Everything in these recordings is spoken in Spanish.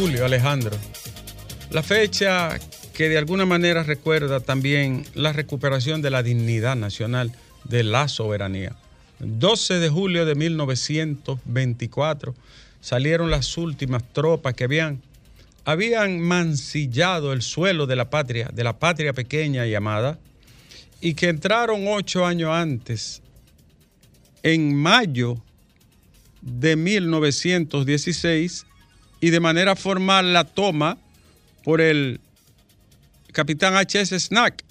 julio, Alejandro. La fecha que de alguna manera recuerda también la recuperación de la dignidad nacional, de la soberanía. 12 de julio de 1924 salieron las últimas tropas que habían, habían mancillado el suelo de la patria, de la patria pequeña y amada, y que entraron ocho años antes, en mayo de 1916, y de manera formal la toma por el capitán H.S. Snack,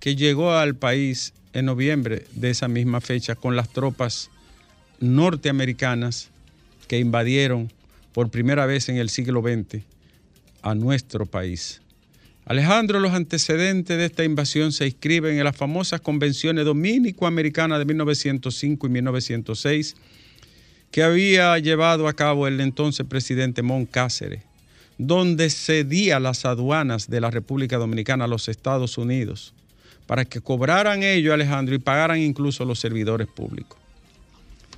que llegó al país en noviembre de esa misma fecha con las tropas norteamericanas que invadieron por primera vez en el siglo XX a nuestro país. Alejandro, los antecedentes de esta invasión se inscriben en las famosas convenciones dominico-americanas de 1905 y 1906 que había llevado a cabo el entonces presidente Mon Cáceres, donde cedía las aduanas de la República Dominicana a los Estados Unidos para que cobraran ellos, Alejandro, y pagaran incluso los servidores públicos.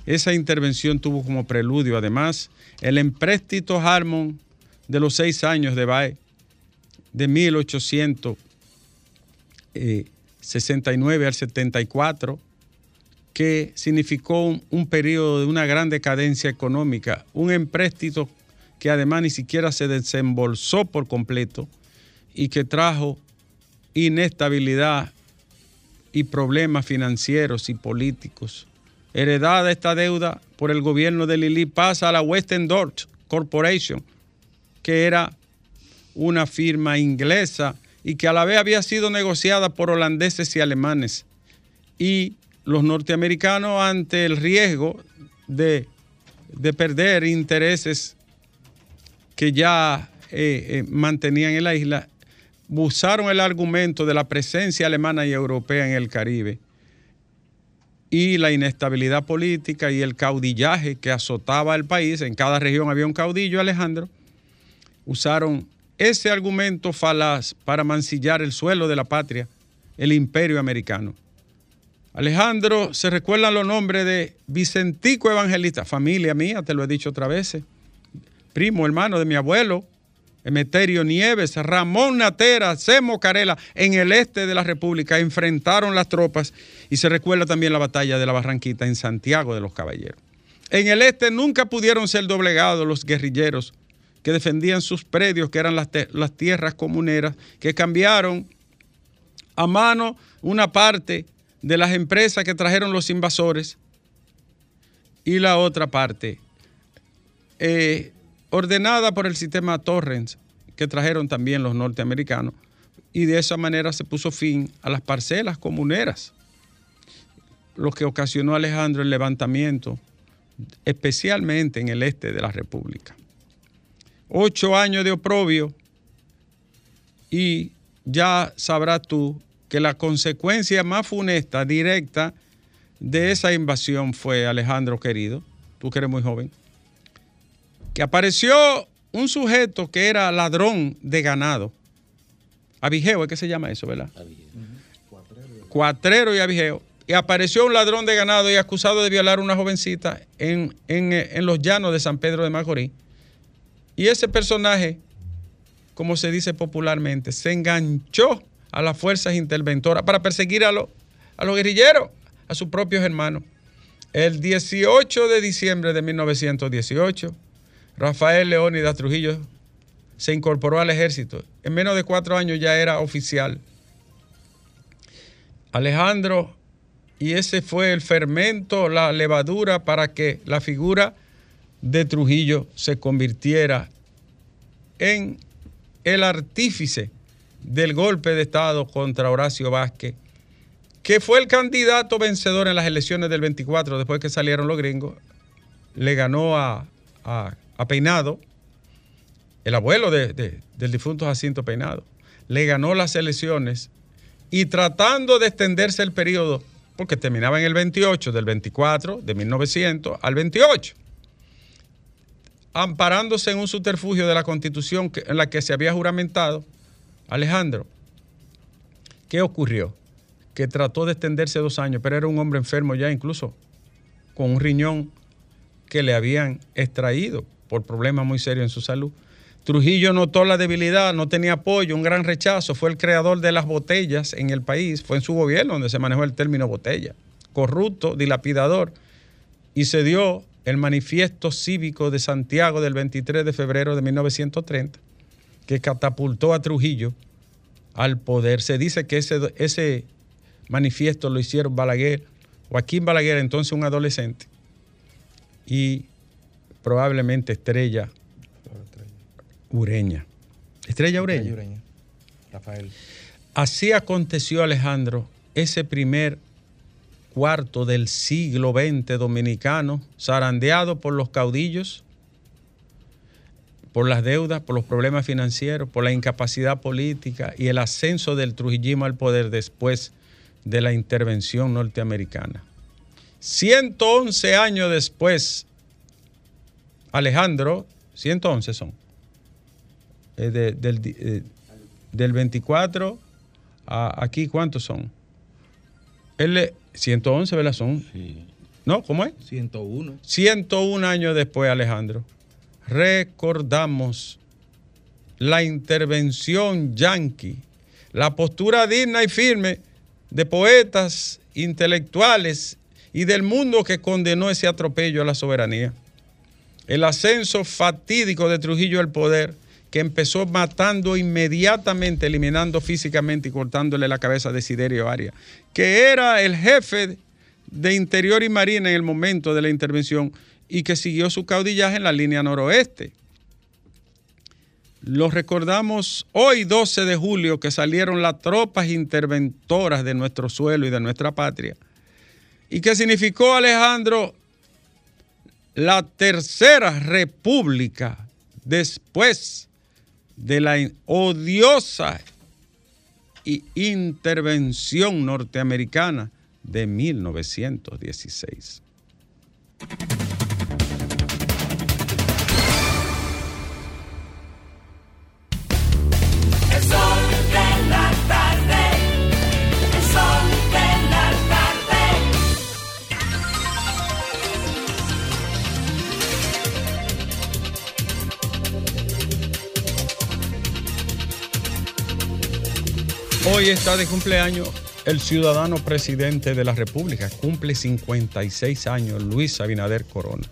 Esa intervención tuvo como preludio, además, el empréstito Harmon de los seis años de Bae de 1869 al 74, que significó un, periodo de una gran decadencia económica, un empréstito que además ni siquiera se desembolsó por completo y que trajo inestabilidad y problemas financieros y políticos. Heredada esta deuda por el gobierno de Lili pasa a la Western Dutch Corporation, que era una firma inglesa y que a la vez había sido negociada por holandeses y alemanes. Y los norteamericanos ante el riesgo de, perder intereses que ya eh, eh, mantenían en la isla, usaron el argumento de la presencia alemana y europea en el Caribe y la inestabilidad política y el caudillaje que azotaba el país, en cada región había un caudillo, Alejandro, usaron ese argumento falaz para mancillar el suelo de la patria, el imperio americano. Alejandro, se recuerdan los nombres de Vicentico Evangelista, familia mía, te lo he dicho otra vez, primo, hermano de mi abuelo, Emeterio Nieves, Ramón Natera, Semo Carela, en el este de la República, enfrentaron las tropas y se recuerda también la batalla de la Barranquita en Santiago de los Caballeros. En el este nunca pudieron ser doblegados los guerrilleros que defendían sus predios, que eran las, las tierras comuneras, que cambiaron a mano una parte de las empresas que trajeron los invasores y la otra parte eh, ordenada por el sistema Torrens que trajeron también los norteamericanos y de esa manera se puso fin a las parcelas comuneras, lo que ocasionó Alejandro el levantamiento, especialmente en el este de la República. Ocho años de oprobio y ya sabrás tú que la consecuencia más funesta, directa, de esa invasión fue, Alejandro querido, tú que eres muy joven, que apareció un sujeto que era ladrón de ganado. Abigeo, ¿es que se llama eso, verdad? Cuatrero y abigeo. Y apareció un ladrón de ganado y acusado de violar a una jovencita en, en los llanos de San Pedro de Macorís. Y ese personaje, como se dice popularmente, se enganchó a las fuerzas interventoras para perseguir a, a los guerrilleros, a sus propios hermanos. El 18 de diciembre de 1918, Rafael Leónidas Trujillo se incorporó al ejército. En menos de cuatro años ya era oficial. Alejandro, y ese fue el fermento, la levadura para que la figura de Trujillo se convirtiera en el artífice del golpe de Estado contra Horacio Vázquez, que fue el candidato vencedor en las elecciones del 24, después que salieron los gringos, le ganó a, Peinado, el abuelo del difunto Jacinto Peinado, le ganó las elecciones y tratando de extenderse el periodo porque terminaba en el 28, del 24, de 1900 al 28, amparándose en un subterfugio de la constitución en la que se había juramentado, Alejandro, ¿qué ocurrió? Que trató de extenderse dos años, pero era un hombre enfermo ya incluso, con un riñón que le habían extraído por problemas muy serios en su salud. Trujillo notó la debilidad, no tenía apoyo, un gran rechazo. Fue el creador de las botellas en el país. Fue en su gobierno donde se manejó el término botella. Corrupto, dilapidador. Y se dio el manifiesto cívico de Santiago del 23 de febrero de 1930, que catapultó a Trujillo al poder. Se dice que ese, ese manifiesto lo hicieron Balaguer, Joaquín Balaguer, entonces un adolescente, y probablemente Estrella Ureña. Estrella Ureña. Rafael. Así aconteció, Alejandro, ese primer cuarto del siglo XX dominicano, zarandeado por los caudillos, por las deudas, por los problemas financieros, por la incapacidad política y el ascenso del trujillismo al poder después de la intervención norteamericana. 111 años después, Alejandro, 111 son, eh, del, eh, del, 24 a aquí, ¿cuántos son? Él, 111, ¿verdad? Son. ¿No? ¿Cómo es? 101. 101 años después, Alejandro, recordamos la intervención yanqui, la postura digna y firme de poetas, intelectuales y del mundo que condenó ese atropello a la soberanía. El ascenso fatídico de Trujillo al poder que empezó matando inmediatamente, eliminando físicamente y cortándole la cabeza a Desiderio Arias, que era el jefe de Interior y Marina en el momento de la intervención y que siguió su caudillaje en la línea noroeste. Lo recordamos hoy 12 de julio que salieron las tropas interventoras de nuestro suelo y de nuestra patria. ¿Y qué significó Alejandro? La tercera república después de la odiosa intervención norteamericana de 1916. Hoy está de cumpleaños el ciudadano presidente de la República. Cumple 56 años, Luis Abinader Corona.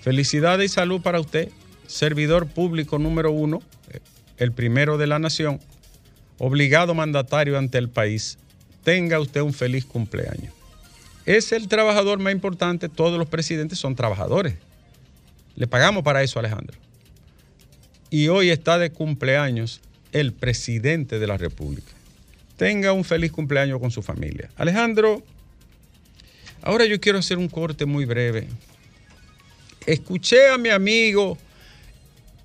Felicidades y salud para usted, servidor público número uno, el primero de la nación, obligado mandatario ante el país. Tenga usted un feliz cumpleaños. Es el trabajador más importante, todos los presidentes son trabajadores. Le pagamos para eso, Alejandro. Y hoy está de cumpleaños el presidente de la República tenga un feliz cumpleaños con su familia. Alejandro, ahora yo quiero hacer un corte muy breve. Escuché a mi amigo,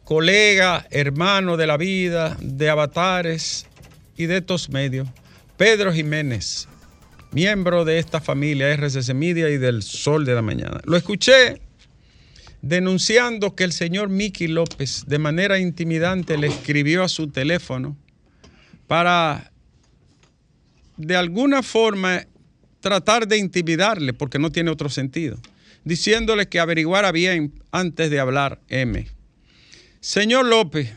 colega, hermano de la vida, de avatares y de estos medios, Pedro Jiménez, miembro de esta familia RCC Media y del Sol de la Mañana. Lo escuché denunciando que el señor Miki López de manera intimidante le escribió a su teléfono para de alguna forma tratar de intimidarle, porque no tiene otro sentido, diciéndole que averiguara bien antes de hablar M. Señor López,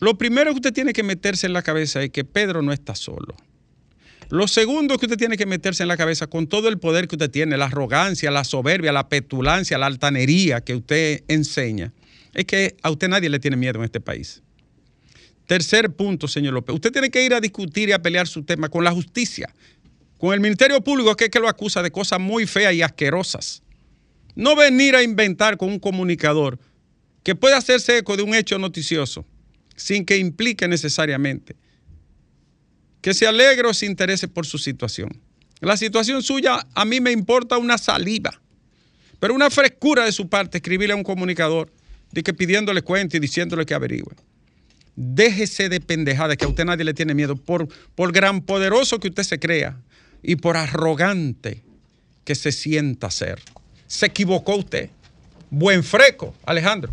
lo primero que usted tiene que meterse en la cabeza es que Pedro no está solo. Lo segundo que usted tiene que meterse en la cabeza con todo el poder que usted tiene, la arrogancia, la soberbia, la petulancia, la altanería que usted enseña, es que a usted nadie le tiene miedo en este país. Tercer punto, señor López. Usted tiene que ir a discutir y a pelear su tema con la justicia, con el Ministerio Público, que es que lo acusa de cosas muy feas y asquerosas. No venir a inventar con un comunicador que puede hacerse eco de un hecho noticioso sin que implique necesariamente que se alegre o se interese por su situación. La situación suya a mí me importa una saliva, pero una frescura de su parte escribirle a un comunicador de que pidiéndole cuenta y diciéndole que averigüe. Déjese de pendejada, que a usted nadie le tiene miedo, por, por gran poderoso que usted se crea y por arrogante que se sienta ser. Se equivocó usted. Buen freco, Alejandro.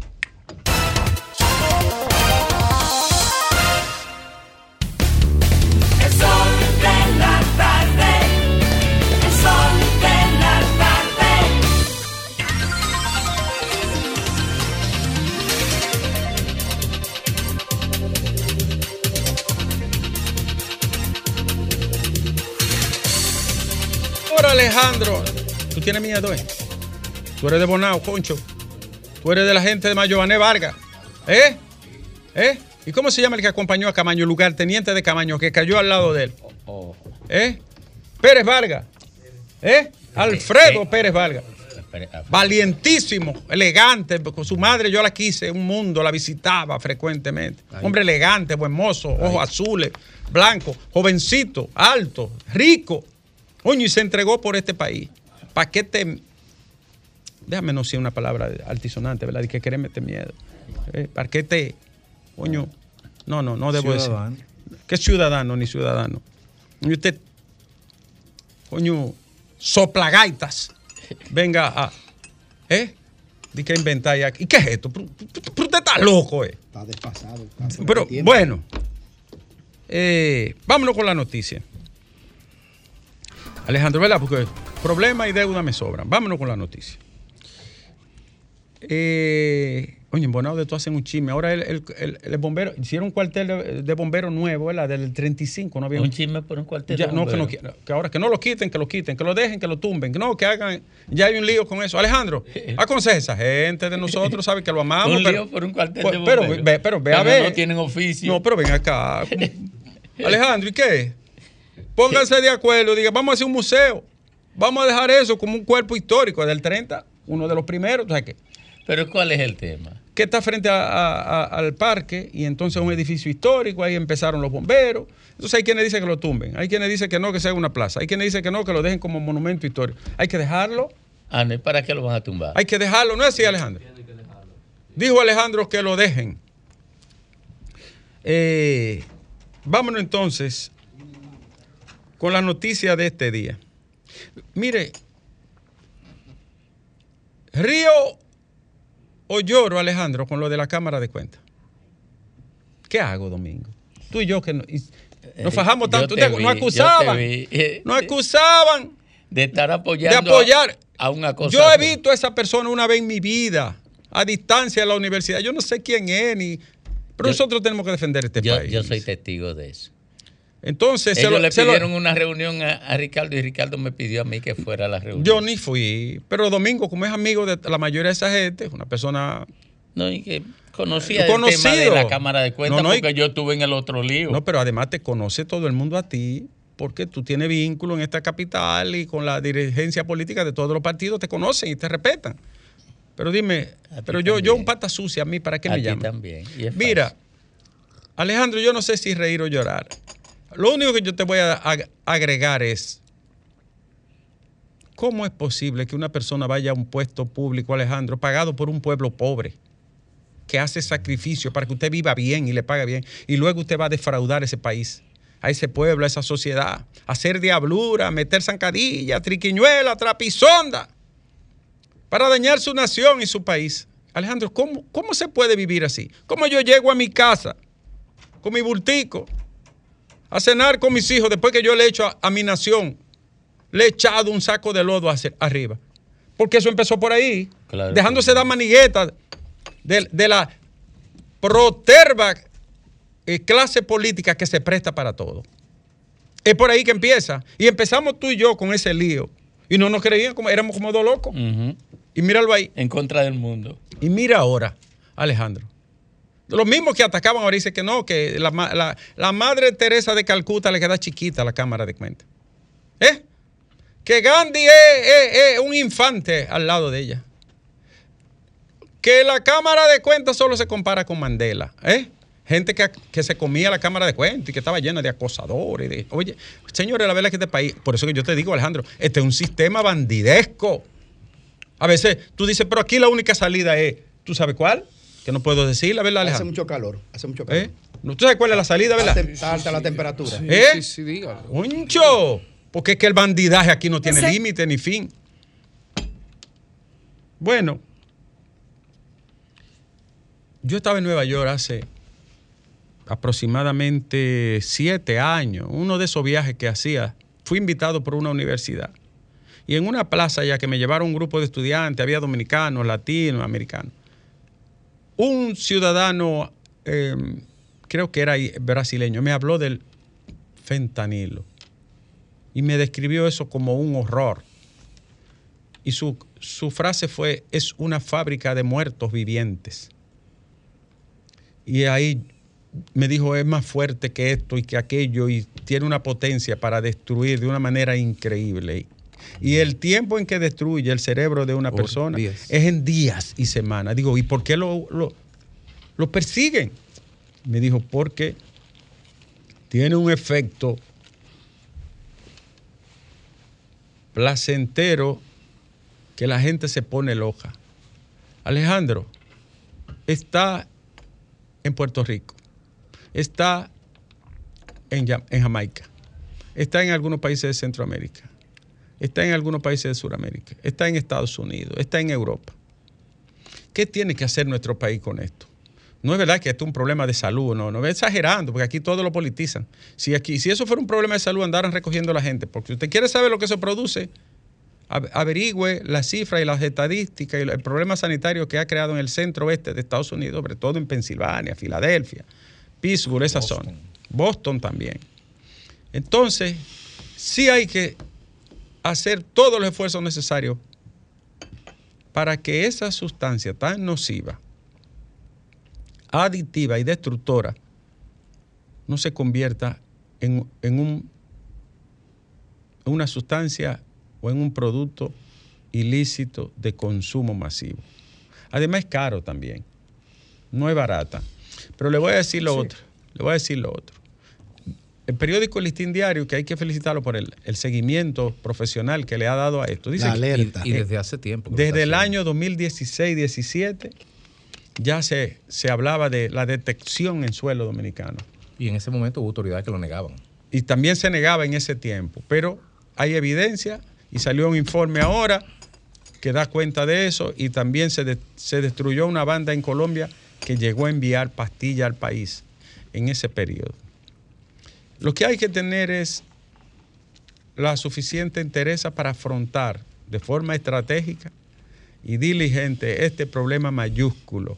Alejandro, tú tienes miedo, ¿eh? Tú eres de Bonao, Concho. Tú eres de la gente de Mayobané Vargas. ¿Eh? ¿Eh? ¿Y cómo se llama el que acompañó a Camaño, el lugarteniente de Camaño, que cayó al lado de él? ¿Eh? Pérez Vargas. ¿Eh? Alfredo Pérez Vargas. Valientísimo, elegante, con su madre yo la quise, un mundo, la visitaba frecuentemente. Hombre elegante, buen mozo, ojos azules, blanco, jovencito, alto, rico. Coño, y se entregó por este país. ¿Para qué te.? Déjame no decir una palabra altisonante, ¿verdad? Y que querés meter miedo. ¿Eh? ¿Para qué te.? Coño. No, no, no debo Ciudadano. decir. ¿Qué ciudadano ni ciudadano? Y usted. Coño, soplagaitas. Venga a. ¿Eh? Di que inventáis aquí. ¿Y qué es esto? Pero usted está loco, ¿eh? Está desfasado. está Pero bueno, eh, vámonos con la noticia. Alejandro, ¿verdad? Porque problema y deuda me sobran. Vámonos con la noticia. Eh, oye, en Bonao de tú hacen un chisme. Ahora el, el- el- el bombero, hicieron un cuartel de, de bomberos nuevo, ¿verdad? Del 35, no había Un chisme por un cuartel ya, de no, que, no, bomberos. que ahora que no lo quiten, que lo quiten, que lo dejen, que lo tumben, que no, que hagan, ya hay un lío con eso. Alejandro, aconseja a esa gente de nosotros, sabe que lo amamos. Un pero, lío por un cuartel pues, de pero, bomberos. ve- pero ve a ver. no tienen oficio. No, pero ven acá. Alejandro, ¿y qué? Pónganse de acuerdo, diga, vamos a hacer un museo. Vamos a dejar eso como un cuerpo histórico del 30, uno de los primeros, ¿sabes qué? Pero ¿cuál es el tema? que está frente a- a- a- al parque y entonces un edificio histórico, ahí empezaron los bomberos. Entonces hay quienes dicen que lo tumben, hay quienes dicen que no, que sea una plaza, hay quienes dicen que no, que lo dejen como monumento histórico. Hay que dejarlo, Ah, no, ¿y para qué lo van a tumbar? hay que dejarlo, ¿no es así Alejandro? Dijo Alejandro que lo dejen. Eh, vámonos entonces con la noticia de este día. Mire, Río o lloro, Alejandro, con lo de la Cámara de Cuentas. ¿Qué hago, Domingo? Tú y yo que no- y- nos fajamos Eh, Yo tanto, te vi, nos te acusaban, nos acusaban De estar de apoyando apoyar. a, a una cosa. Yo he visto a esa persona una vez en mi vida, a distancia de la universidad. Yo no sé quién es, ni, pero Yo- nosotros tenemos que defender este Yo, país. yo soy testigo de eso. Entonces, se lo- le lo- pidieron una reunión a, a Ricardo y Ricardo me pidió a mí que fuera a la reunión. yo ni fui. Pero Domingo, como es amigo de la mayoría de esa gente, es una persona. No, y que conocía Conocido. el tema de la Cámara de Cuentas No, no, y- porque yo estuve en el otro lío. No, pero además te conoce todo el mundo a ti, porque tú tienes vínculo en esta capital y con la dirigencia política de todos los partidos, te conocen y te respetan. Pero dime, pero yo, yo un pata sucia, a mí, ¿para qué a me llaman? también. Mira. Alejandro, yo no sé si reír o llorar. Lo único que yo te voy a ag- agregar es, ¿cómo es posible que una persona vaya a un puesto público, Alejandro, pagado por un pueblo pobre, que hace sacrificio para que usted viva bien y le pague bien, y luego usted va a defraudar ese país, a ese pueblo, a esa sociedad, hacer diablura, meter zancadilla, triquiñuela, trapisonda, para dañar su nación y su país? Alejandro, ¿cómo, ¿cómo se puede vivir así? ¿Cómo yo llego a mi casa con mi bultico a cenar con mis hijos después que yo le he hecho a, a mi nación? Le he echado un saco de lodo hacia- arriba. Porque eso empezó por ahí, Claro. dejándose dar maniguetas de, de la proterva eh, clase política que se presta para todo. Es por ahí que empieza. Y empezamos tú y yo con ese lío. Y no nos creían, como, éramos como dos locos. Y míralo ahí. En contra del mundo. Y mira ahora, Alejandro. Los mismos que atacaban ahora dicen que no, que la, la- madre Teresa de Calcuta le queda chiquita a la Cámara de Cuentas. ¿Eh? Que Gandhi es, un infante al lado de ella. Que la Cámara de Cuentas solo se compara con Mandela. ¿Eh? Gente que, que se comía la Cámara de Cuentas y que estaba llena de acosadores. Oye, señores, la verdad es que este país, por eso que yo te digo, Alejandro, este es un sistema bandidesco. A veces tú dices, pero aquí la única salida es, ¿tú sabes cuál? Que no puedo decir, la verdad, Hace Alejandro. mucho calor. Hace mucho calor. ¿Eh? No, ¿Tú sabes cuál es la salida, verdad? Está alta la temperatura. ¿Eh? Sí, sí, dígalo. ¡Uncho! Porque es que el bandidaje aquí no tiene límite ni fin. Bueno, yo estaba en Nueva York hace aproximadamente siete años, uno de esos viajes que hacía, fui invitado por una universidad. Y en una plaza ya que me llevaron un grupo de estudiantes, había dominicanos, latinos, americanos. Un ciudadano, eh, creo que era brasileño, me habló del fentanilo y me describió eso como un horror. Y su, su frase fue, es una fábrica de muertos vivientes. Y ahí me dijo, es más fuerte que esto y que aquello y tiene una potencia para destruir de una manera increíble. Y el tiempo en que destruye el cerebro de una Por persona días. es en días y semanas. Digo, ¿y por qué lo, lo, lo persiguen? Me dijo, porque tiene un efecto placentero que la gente se pone loca. Alejandro, está en Puerto Rico, está en Jamaica, está en algunos países de Centroamérica, está en algunos países de Sudamérica, está en Estados Unidos, está en Europa. ¿Qué tiene que hacer nuestro país con esto? No es verdad que esto es un problema de salud, no, no es exagerando, porque aquí todo lo politizan. Si, aquí, si eso fuera un problema de salud, andaran recogiendo a la gente, porque si usted quiere saber lo que se produce, averigüe las cifras y las estadísticas y el problema sanitario que ha creado en el centro oeste de Estados Unidos, sobre todo en Pensilvania, Filadelfia, Pittsburgh, esa zona. Boston también. Entonces, sí hay que hacer todos los esfuerzos necesarios para que esa sustancia tan nociva, aditiva y destructora no se convierta en, en un, en una sustancia o en un producto ilícito de consumo masivo. Además es caro también, no es barata. Pero le voy a decir lo otro, le voy a decir lo otro. El periódico El Listín Diario, que hay que felicitarlo por el, el seguimiento profesional que le ha dado a esto, dice La que- alerta. Y, y desde hace tiempo. desde el año 2016-17 ya se, se hablaba de la detección en suelo dominicano. Y en ese momento hubo autoridades que lo negaban. Y también se negaba en ese tiempo. Pero hay evidencia y salió un informe ahora que da cuenta de eso y también se, de- se destruyó una banda en Colombia que llegó a enviar pastilla al país en ese periodo. Lo que hay que tener es la suficiente entereza para afrontar de forma estratégica y diligente este problema mayúsculo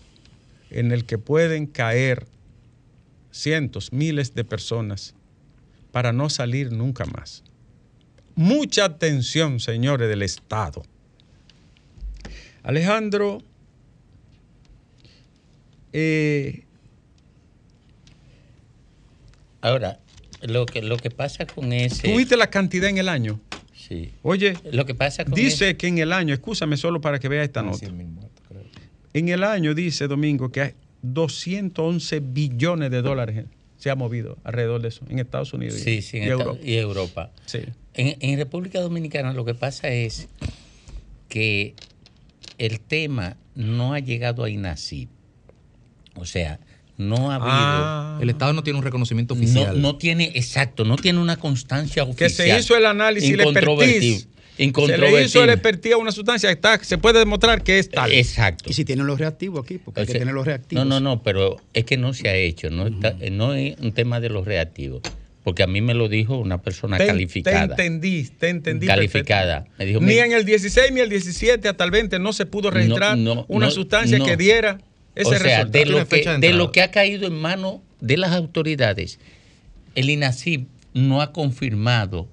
en el que pueden caer cientos, miles de personas para no salir nunca más. Mucha atención, señores del Estado. Alejandro, eh, Ahora, lo que, lo que pasa con ese. ¿tuviste la cantidad en el año? Sí. Oye, Lo que pasa con dice que en el año, escúchame solo para que vea esta nota. En el año dice Domingo que hay 211 billones de dólares se ha movido alrededor de eso en Estados Unidos y- Sí, sí, en y Estados- Europa. y Europa. Sí. En, en República Dominicana lo que pasa es que el tema no ha llegado a INACIP. O sea, no ha habido. Ah, El Estado no tiene un reconocimiento no, oficial. no tiene, exacto, no tiene una constancia que oficial. se hizo el análisis Incontrovertible. Se le hizo el expertise a una sustancia, está, se puede demostrar que es tal. Exacto. Y si tienen los reactivos aquí, porque hay O que tener los reactivos. No, no, no, pero es que no se ha hecho. No, está- no es un tema de los reactivos. Porque a mí me lo dijo una persona te, calificada. Te entendí, te entendí. Calificada. perfecto. Me dijo, ni en el 16 ni el 17 hasta el 20 no se pudo registrar No, no, una no, sustancia no. que diera ese o sea, resultado. de lo, que, de lo que ha caído en manos de las autoridades, el INACIP no ha confirmado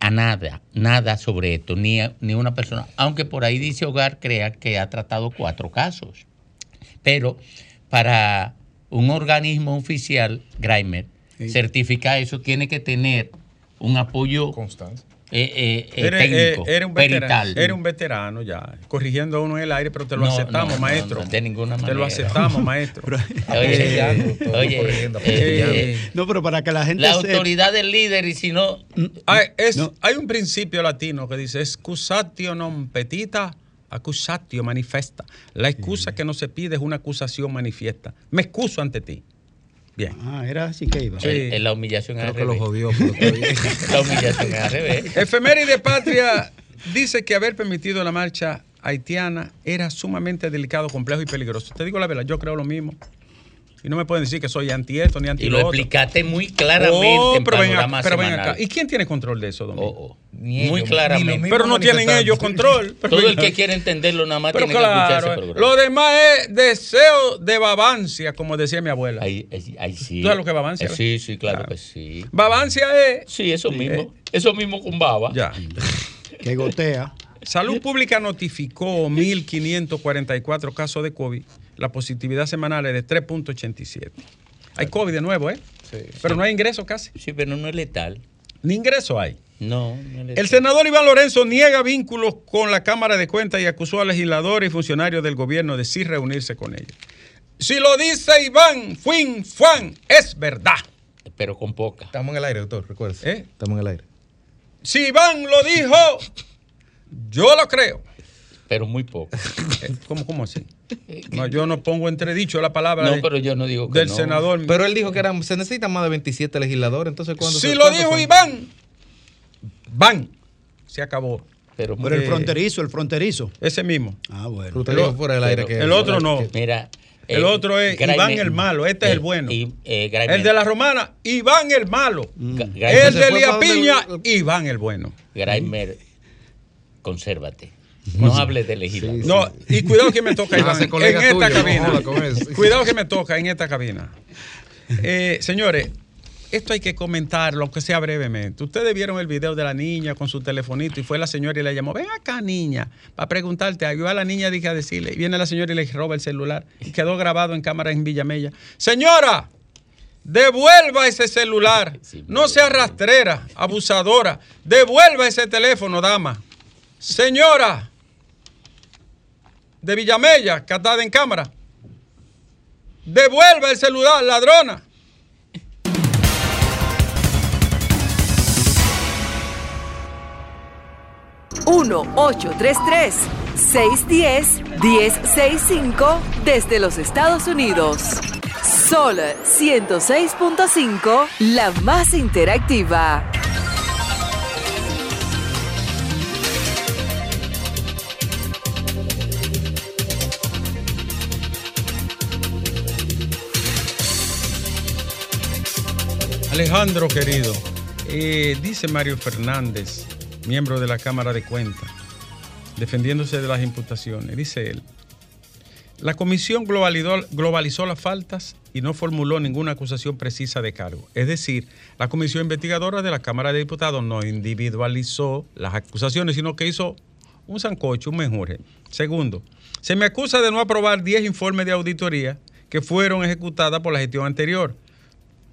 a nada, nada sobre esto, ni, a- ni una persona, aunque por ahí dice Hogar Crea que ha tratado cuatro casos. Pero para un organismo oficial, Grimer, Sí. certificar eso tiene que tener un apoyo Constancia. Eh, eh, eh, Era, técnico, eh, era un veterano, perital. era un veterano ya, corrigiendo a uno en el aire, pero te lo No, aceptamos, no, no, maestro. no, de ninguna Te lo manera. aceptamos, maestro. Oye, oye, eh, eh, No, pero para que la gente la autoridad del líder y si no, Hay, es- No. hay un principio latino que dice excusatio non petita, accusatio manifesta. La excusa que no se pide es una acusación manifiesta. Me excuso ante ti. Bien. Ah, era así que iba. Sí. La humillación Creo al que lo revés. jodió. está bien. La humillación al revés. Efeméride Patria dice que haber permitido la marcha haitiana era sumamente delicado, complejo y peligroso. Te digo la verdad, yo creo lo mismo. Y no me pueden decir que soy anti esto ni anti Y lo otro. explicaste muy claramente Oh, en pero ven, acá, pero ven acá. ¿Y quién tiene control de eso, Domingo? Oh, oh. Ni muy claramente. ni Pero no tienen ellos control. Todo el que quiere entenderlo nada más Pero tiene que escuchar claro, ese eh, programa. lo demás es deseo de babancia, como decía mi abuela. Ahí, sí. ¿Tú sabes lo que es babancia, Eh? Sí, sí, claro, Claro. que sí. Babancia es... Sí, eso Sí, mismo. eh. Eso mismo con baba. Ya. Que gotea. Salud Pública notificó 1.544 casos de COVID. La positividad semanal es de 3.87. Hay COVID de nuevo, ¿eh? Pero no hay ingreso casi. Sí, pero no es letal. Ni ingreso hay. No, no es letal. El senador Iván Lorenzo niega vínculos con la Cámara de Cuentas y acusó a legisladores y funcionarios del gobierno de sí reunirse con ellos. Si lo dice Iván, fuin, fuan, es verdad. Pero con poca. Estamos en el aire, doctor, recuérdese. ¿Eh? Estamos en el aire. Si Iván lo dijo, yo lo creo. Pero muy poca. Eh, ¿Cómo, cómo así? No, yo no pongo entredicho la palabra No, de- pero yo no digo que del no. senador. Pero él dijo que eran, se necesitan más de 27 legisladores, entonces ¿cuándo si se- lo cuándo dijo son? Iván, van. Se acabó. Pero, Pero el Eh, fronterizo, el fronterizo. Ese mismo. Ah, bueno. El dijo o- fuera del aire pero que el otro no. Mira. El otro es Iván el malo, este es el bueno. Y, eh, El de la romana, Iván el malo. Ga- El de Lía Piña, el- Iván el bueno. Graimer, consérvate. No hables de legislador. No, y cuidado que me toca, Ah, Iván, en esta tuyo, cabina. Cuidado que me toca en esta cabina. Eh, señores, esto hay que comentarlo, aunque sea brevemente. Ustedes vieron el video de la niña con su telefonito y fue la señora y le llamó, ven acá niña, para preguntarte algo. Y va la niña dije a decirle, y viene la señora y le roba el celular y quedó grabado en cámara en Villamella. Señora, devuelva ese celular. No sea rastrera, abusadora. Devuelva ese teléfono, dama. Señora de Villamella, catada en cámara. Devuelva el celular, ladrona. uno 833 610 1065 desde los Estados Unidos. Sol 106.5, la más interactiva. Alejandro, querido, eh, dice Mario Fernández, miembro de la Cámara de Cuentas, defendiéndose de las imputaciones, dice él, la comisión globalizó, las faltas y no formuló ninguna acusación precisa de cargo. Es decir, la comisión investigadora de la Cámara de Diputados no individualizó las acusaciones, sino que hizo un sancocho, un menjure. Segundo, se me acusa de no aprobar 10 informes de auditoría que fueron ejecutadas por la gestión anterior.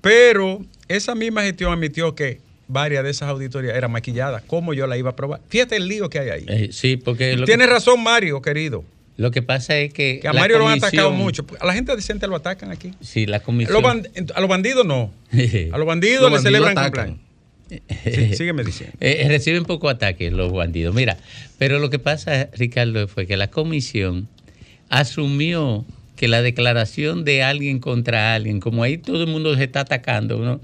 Pero esa misma gestión admitió que varias de esas auditorías eran maquilladas. ¿Cómo yo la iba a aprobar? Fíjate el lío que hay ahí. Eh, sí, porque lo Tienes que, razón, Mario, querido. lo que pasa es que. Que a la Mario lo han atacado mucho. A la gente decente lo atacan aquí. Sí, la A comisión. los, band- a los bandidos no. A los bandidos Los le bandidos celebran atacan. cumpleaños. Sí, sígueme diciendo. Eh, reciben poco ataque los bandidos. Mira, pero lo que pasa, Ricardo, fue que la comisión asumió que la declaración de alguien contra alguien, como ahí todo el mundo se está atacando, ¿no?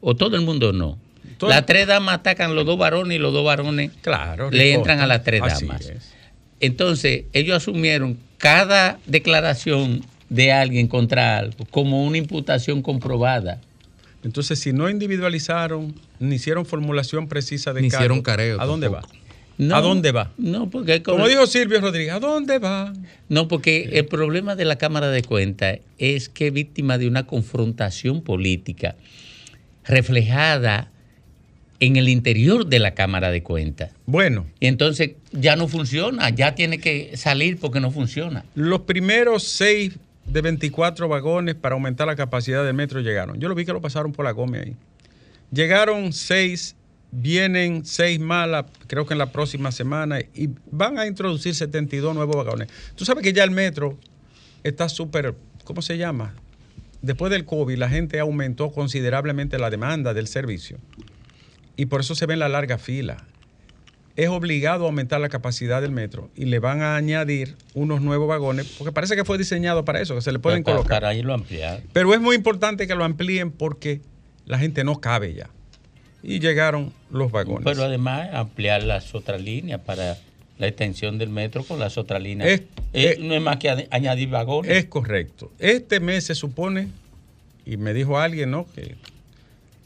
o todo el mundo no. Todo- Las tres damas atacan a los dos varones y los dos varones Claro. le entran a las tres Así damas. es. Entonces, ellos asumieron cada declaración de alguien contra algo como una imputación comprobada. Entonces, si no individualizaron, ni hicieron formulación precisa de Ni cargo, hicieron careo ¿A dónde tampoco. va? No, ¿A dónde va? No, porque Como dijo Silvio Rodríguez, ¿a dónde va? No, porque el problema de la Cámara de Cuentas es que es víctima de una confrontación política reflejada en el interior de la Cámara de Cuentas. Bueno, Y entonces ya no funciona, ya tiene que salir porque no funciona. los primeros seis de 24 vagones para aumentar la capacidad del metro llegaron. Yo lo vi que lo pasaron por la Gómez ahí. Llegaron seis, vienen seis malas, creo que en la próxima semana, y van a introducir 72 nuevos vagones. Tú sabes que ya el metro está súper, ¿cómo se llama? Después del COVID, la gente aumentó considerablemente la demanda del servicio. Y por eso se ve en la larga fila. es obligado a aumentar la capacidad del metro y le van a añadir unos nuevos vagones, porque parece que fue diseñado para eso, que se le pueden para, colocar. para irlo a ampliar. Pero es muy importante que lo amplíen porque la gente no cabe ya. Y llegaron los vagones. Pero además ampliar las otras líneas para la extensión del metro con las otras líneas. Es- no es más que añ- añadir vagones. Es correcto. Este mes se supone, y me dijo alguien, ¿no? Que,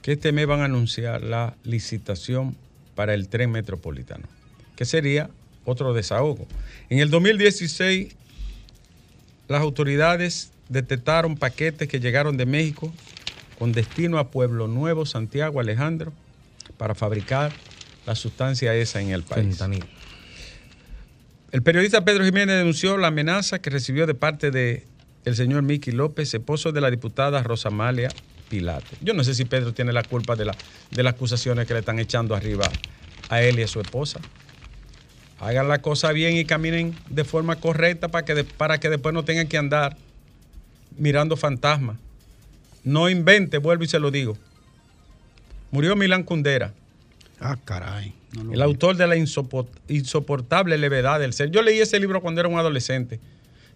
que este mes van a anunciar la licitación para el tren metropolitano, que sería otro desahogo. En el 2016, las autoridades detectaron paquetes que llegaron de México con destino a Pueblo Nuevo, Santiago, Alejandro, para fabricar la sustancia esa en el país. Fentanil. El periodista Pedro Jiménez denunció la amenaza que recibió de parte de el señor Miki López, esposo de la diputada Rosamalia Pilate. Yo no sé si Pedro tiene la culpa de, la, de las acusaciones que le están echando arriba a él y a su esposa. Hagan la cosa bien y caminen de forma correcta para que, de- para que después no tengan que andar mirando fantasmas. No invente, vuelvo y se lo digo. Murió Milán Kundera. Ah, caray. No lo El vi. autor de la insopor- insoportable levedad del ser. Yo leí ese libro cuando era un adolescente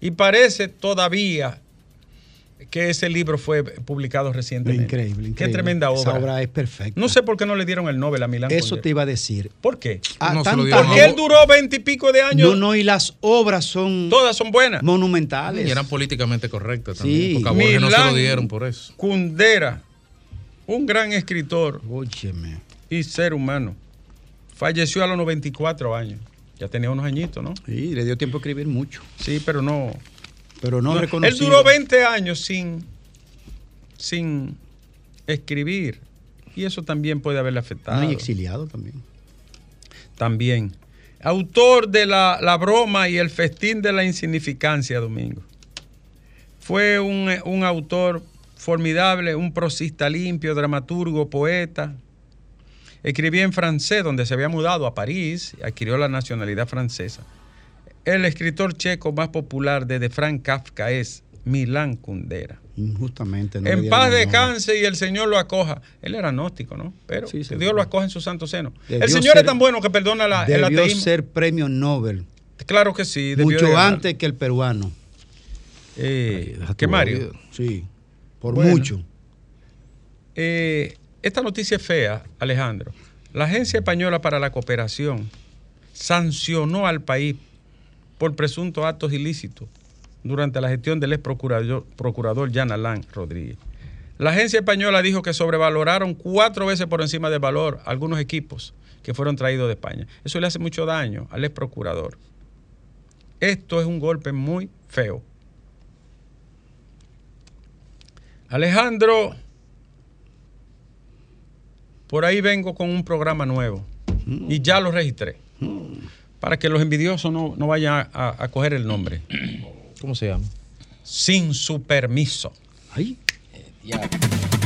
y parece todavía que ese libro fue publicado recientemente. Increíble, increíble. Qué tremenda obra. Esa obra es perfecta. No sé por qué no le dieron el Nobel a Milán. Eso Kundera. te iba a decir. ¿Por qué? Ah, No se lo tanta- dieron a Porque él duró veintipico de años. No, no, y las obras son Todas son buenas. monumentales. Y eran políticamente correctas Sí. también. Porque a Borges no se lo dieron por eso. Kundera, un gran escritor Óyeme. y ser humano, falleció a los 94 años. Ya tenía unos añitos, ¿no? Sí, le dio tiempo a escribir mucho. Sí, pero no, Pero no, No, reconocido. Él duró 20 años sin, sin escribir. Y eso también puede haberle afectado. No, y exiliado también. También. Autor de la, la broma y el festín de la insignificancia, Domingo. Fue un, un autor formidable, un prosista limpio, dramaturgo, poeta. Escribía en francés, donde se había mudado a París, adquirió la nacionalidad francesa. El escritor checo más popular desde Frank Kafka es Milán Kundera. Injustamente. no En paz descanse y el Señor lo acoja. Él era gnóstico, ¿no? Pero Sí, Dios lo acoja en su santo seno. Debió el Señor ser- es tan bueno que perdona la, el Debió ateísmo. ser premio Nobel. Claro que sí. Mucho antes que el peruano. Eh, que Mario. Sí. Por Bueno. mucho. Eh, esta noticia es fea, Alejandro. La Agencia Española para la Cooperación sancionó al país por presuntos actos ilícitos durante la gestión del ex procurador, procurador Jan Alain Rodríguez. La agencia española dijo que sobrevaloraron cuatro veces por encima del valor algunos equipos que fueron traídos de España. Eso le hace mucho daño al ex procurador. Esto es un golpe muy feo. Alejandro, por ahí vengo con un programa nuevo y ya lo registré para que los envidiosos no, no vayan a, a coger el nombre. ¿Cómo se llama? Sin su permiso. Ay, El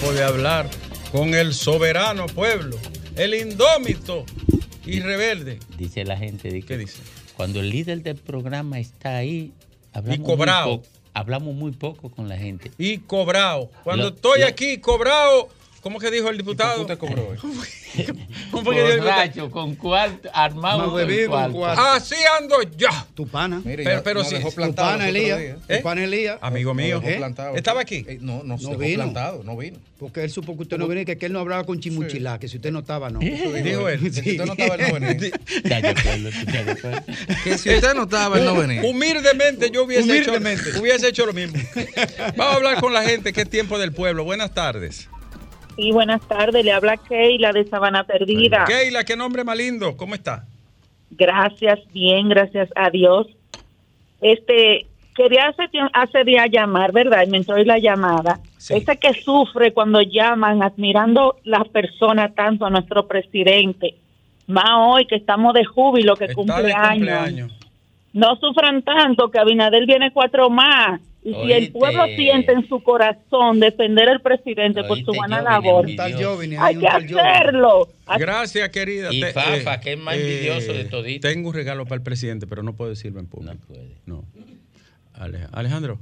Tiempo de hablar con el soberano pueblo, el indómito y rebelde. Dice la gente de que ¿Qué dice? cuando el líder del programa está ahí, hablamos, Y cobrado. Muy poco, hablamos muy poco con la gente. Y cobrado. Cuando Lo- estoy lo- aquí cobrado, ¿Cómo que dijo el diputado? Usted cobró hoy. ¿Cómo fue que dijo el diputado? Con cuarto, armado con cuarto. Así ando yo. Tu pana. Mire, Pero- pero sí, dejó tu Tu plantado pana Elías. ¿Eh? Tu pana Elías. Amigo mío. ¿Eh? plantado. ¿Estaba aquí? Eh, no, no, No no vino. plantado, no vino. Porque él supo que usted no venía, que, que él no hablaba con Chimuchilá, que si usted no estaba, no. Dijo él. Que Si usted no estaba, él no venía. Ya ya recuerdo. Que si usted no estaba, él no venía. Humildemente yo hubiese, Humildemente. Hecho, hubiese hecho lo mismo. Vamos a hablar con la gente que es tiempo del pueblo. Buenas tardes. Sí, buenas tardes. Le habla Keila de Sabana Perdida. Keila, qué nombre más lindo. ¿Cómo está? Gracias, bien, gracias a Dios. Este, quería hace, hace día llamar, ¿verdad? Y me entró la llamada. Sí. Ese que sufre cuando llaman, admirando las personas tanto a nuestro presidente. Más hoy que estamos de júbilo, que Está cumple de años. cumpleaños. No sufran tanto, que Abinader viene cuatro más. Y si el pueblo siente en su corazón defender al presidente por su buena labor, hay que hacerlo. Gracias, querida. Y Fafa, que es más envidioso de todito. Tengo un regalo para el presidente, pero no puedo decirlo en público. No puede. No. Ale- Alejandro,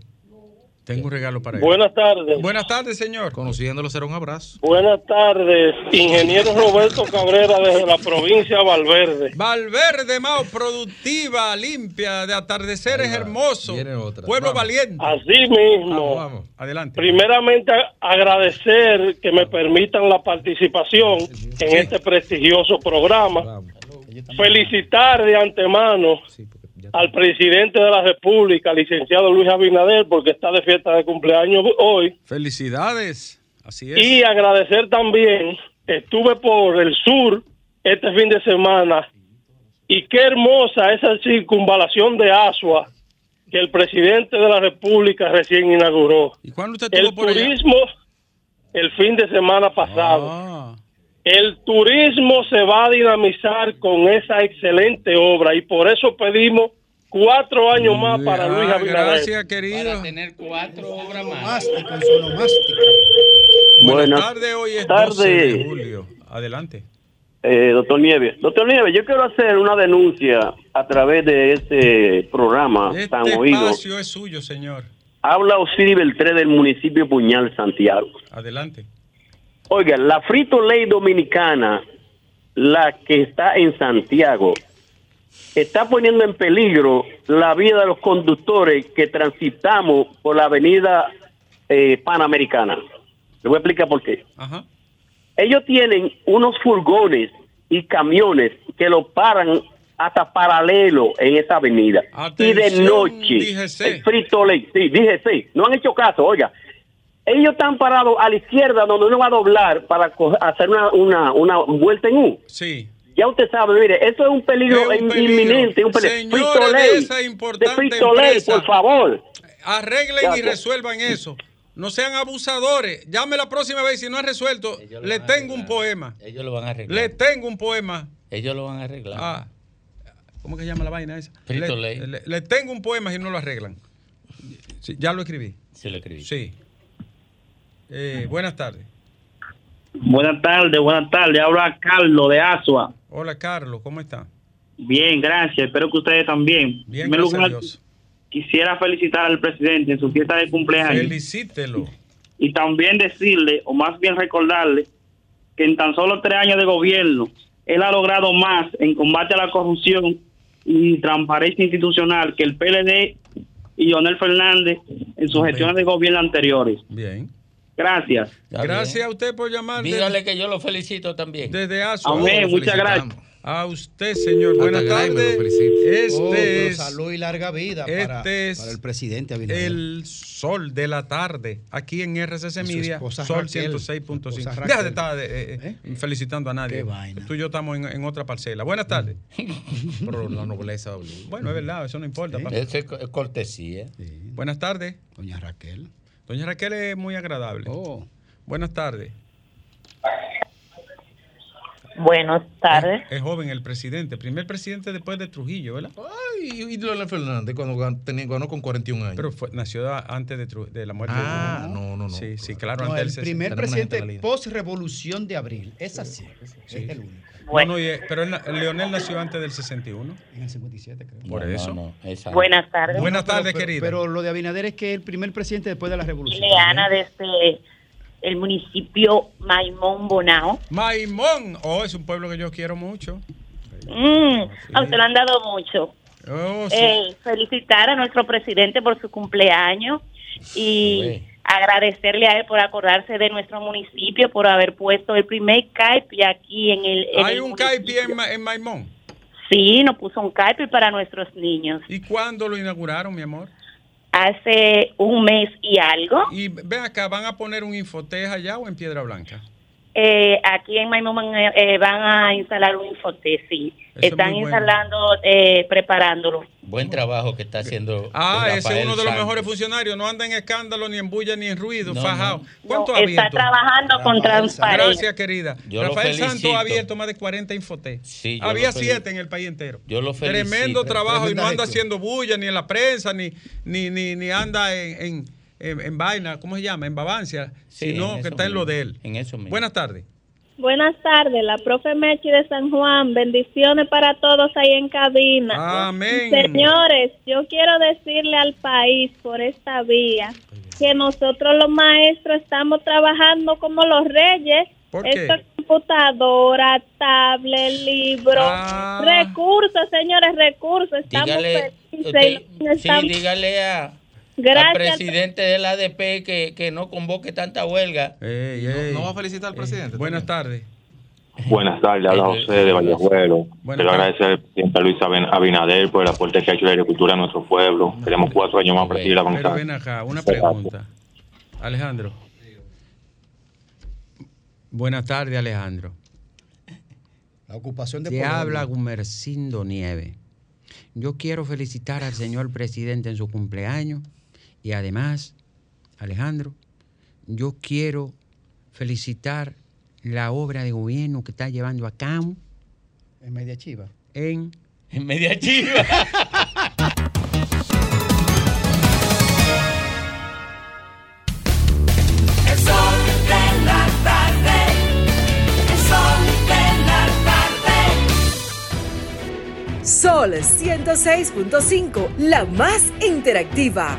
tengo un regalo para él. Buenas tardes. Buenas tardes, señor. Conociéndolo será un abrazo. Buenas tardes, ingeniero Roberto Cabrera desde la provincia de Valverde. Valverde, Mao, productiva, limpia, de atardeceres hermosos. Viene otra. Pueblo Vamos. valiente. Así mismo, Vamos, vamos. Adelante. primeramente agradecer que me permitan la participación en este prestigioso programa. Vamos. Felicitar de antemano Sí, al presidente de la República, licenciado Luis Abinader, porque está de fiesta de cumpleaños hoy. Felicidades. Así es. Y agradecer también, estuve por el sur este fin de semana y qué hermosa esa circunvalación de Asua que el presidente de la República recién inauguró. ¿Y cuándo usted El estuvo por allá? turismo el fin de semana pasado. Ah, El turismo se va a dinamizar con esa excelente obra y por eso pedimos cuatro años más para ah, Luis Abinader. Gracias, querido. Para tener cuatro obras más. Buenas Buenas tardes, hoy es tardes. 12 de julio. Adelante. Eh, doctor Nieves. Doctor Nieves, yo quiero hacer una denuncia a través de este programa Este tan oído. espacio es suyo, señor. Habla Osiris Beltré del municipio Puñal, Santiago. Adelante. Oiga, la Frito Ley Dominicana, la que está en Santiago, está poniendo en peligro la vida de los conductores que transitamos por la avenida eh, Panamericana. Le voy a explicar por qué. Ajá. Ellos tienen unos furgones y camiones que lo paran hasta paralelo en esa avenida. y de Atención, noche, el Frito Ley, sí, dije sí, no han hecho caso, oiga. Ellos están parados a la izquierda donde uno va a doblar para hacer una, una, una vuelta en U. Sí. Ya usted sabe, mire, eso es un peligro, Es un in- peligro. inminente. Un peligro. Señores de Ley, esa importante de empresa. por favor. Arreglen y resuelvan eso. No sean abusadores. Llame la próxima vez. Si no ha resuelto, le tengo un poema. Ellos lo van a arreglar. Le tengo un poema. Ellos lo van a arreglar. Ah, ¿Cómo que se llama la vaina esa? Frito le, Ley. le- le tengo un poema si no lo arreglan. Sí, ya lo escribí. Se lo escribí. Sí. Eh, buenas tardes. Buenas tardes, buenas tardes. Habla Carlos de Asua. Hola, Carlos. ¿Cómo está? Bien, gracias. Espero que ustedes también. Bien, gracias a lugar, Dios. Quisiera felicitar al presidente en su fiesta de cumpleaños Felicítelo. y también decirle, o más bien recordarle, que en tan solo tres años de gobierno, él ha logrado más en combate a la corrupción y transparencia institucional que el PLD y Leonel Fernández en sus Bien. gestiones de gobierno anteriores. Bien. Gracias. Está Gracias bien. a usted por llamar Dígale que yo lo felicito también. desde Azua. Amén, muchas gracias. A usted, señor. Hasta Buenas tardes. Este Oh, es salud y larga vida para, este es para el presidente Abinader. el sol de la tarde aquí en RCC Media, Sol Raquel, su 106.5. esposa Deja de estar eh, eh, felicitando a nadie. Qué vaina. Tú y yo estamos en, en otra parcela. Buenas tardes. Pero la nobleza. Bueno, es verdad, eso no importa. Eso es co- es cortesía. Sí, Buenas tardes. doña Raquel. Doña Raquel es muy agradable. Oh, Buenas tardes. Buenas tardes. Es joven el presidente, primer presidente después de Trujillo, ¿verdad? Ay, y Leonel Fernández cuando tenía, ganó con 41 años. Pero fue- nació antes de, la muerte ah, de Trujillo. no, no, no. Sí, sí, claro, no, antes el primer presidente post-revolución de abril. Es así. Es el único. No, no, y, eh, pero Leonel nació antes del 61. En el 57, creo. Por No, eso. no, no, esa- Buenas tardes. Buenas tardes, querida. Pero lo de Abinader es que es el primer presidente después de la revolución. Ileana desde el municipio Maimón Bonao. Maimón, oh, es un pueblo que yo quiero mucho. Mm, A usted le han dado mucho. Oh, sí. Eh, felicitar a nuestro presidente por su cumpleaños y agradecerle a él por acordarse de nuestro municipio, por haber puesto el primer CAIPI aquí en el. en Hay el un. CAIPI en, Ma- en Maimón. Sí, nos puso un CAIPI para nuestros niños. ¿Y cuándo lo inauguraron, mi amor? Hace un mes y algo. Y ven acá, ¿van a poner un infoteja allá o en Piedra Blanca? Eh, aquí en Maimón van, a- eh, van a instalar un infoté, sí. Eso es Están bueno. instalando, eh, preparándolo. Buen trabajo que está haciendo. Ah, ese es uno de los Santos. mejores funcionarios. No anda en escándalo, ni en bulla, ni en ruido, No, fajado. no. ¿Cuánto No, ha está abierto? trabajando con transparencia. Gracias, querida. Yo Rafael. Santos ha abierto más de 40 infotés. Sí, Había siete en el país entero. Yo lo felicito. Tremendo trabajo y no anda haciendo bulla ni en la prensa, ni, ni, ni, ni anda en, en, en- en vaina, ¿cómo se llama? En babancia, Sí, sino en que está en lo de él. En eso mismo. Buenas tardes. Buenas tardes, la profe Mechi de San Juan. Bendiciones para todos ahí en cabina. Amén. Señores, yo quiero decirle al país por esta vía que nosotros los maestros estamos trabajando como los reyes. ¿Por qué? Esto es computadora, tablet, libro, Ah. recursos, señores, recursos. Estamos Dígale, felices. usted- sí, estamos- dígale a, al Gracias. presidente del ADP que, que no convoque tanta huelga. ¿No va a felicitar al presidente? Buenas tardes. Buenas tardes, habla José de Vallejuelo. Quiero agradecer al presidente Luis Abinader por el aporte que ha hecho la agricultura a nuestro pueblo. Tenemos cuatro años más para seguir Pero avanzando. ven acá, una pregunta. Alejandro. Buenas tardes, Alejandro. La ocupación de Te Polonia. habla Gumercindo Nieve. Yo quiero felicitar al señor presidente en su cumpleaños y además, Alejandro, yo quiero felicitar la obra de gobierno que está llevando a cabo En media chiva. en... En media chiva. El sol de la tarde. El sol de la tarde. Sol 106.5, la más interactiva.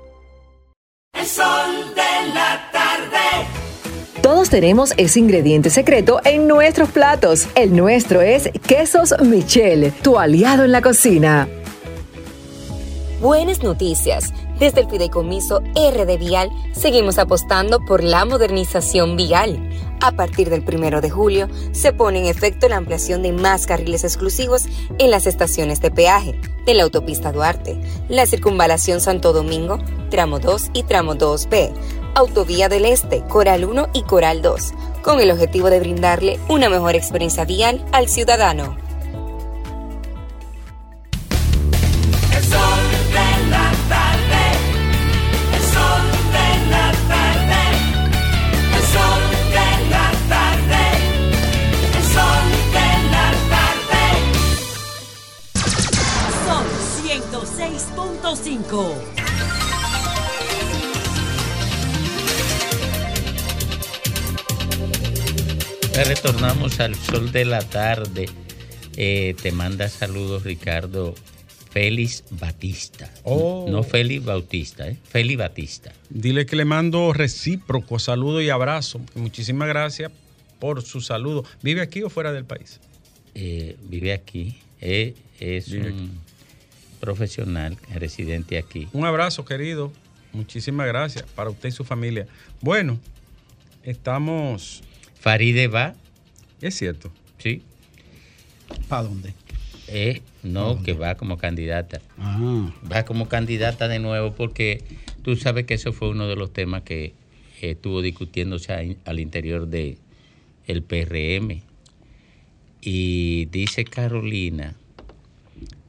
El sol de la tarde. Todos tenemos ese ingrediente secreto en nuestros platos. El nuestro es Quesos Michel, tu aliado en la cocina. Buenas noticias. Desde el Fideicomiso RD Vial seguimos apostando por la modernización vial. A partir del primero de julio se pone en efecto la ampliación de más carriles exclusivos en las estaciones de peaje de la autopista Duarte, la circunvalación Santo Domingo, tramo 2 y tramo 2B, Autovía del Este, Coral 1 y Coral 2, con el objetivo de brindarle una mejor experiencia vial al ciudadano. Son 106.5. Ya retornamos al sol de la tarde. Eh, te manda saludos Ricardo Félix Batista. Oh. No Félix Bautista, ¿eh? Félix Batista. Dile que le mando recíproco saludo y abrazo. Muchísimas gracias por su saludo. ¿Vive aquí o fuera del país? Eh, vive aquí. Eh, es Vive un profesional residente aquí. Un abrazo, querido. Muchísimas gracias para usted y su familia. Bueno, estamos. Faride va. Es cierto. Sí. ¿Para dónde? Eh, no, que va como candidata. Ah. Va como candidata de nuevo porque tú sabes que eso fue uno de los temas que eh, estuvo discutiéndose al interior de el PRM. Y dice Carolina,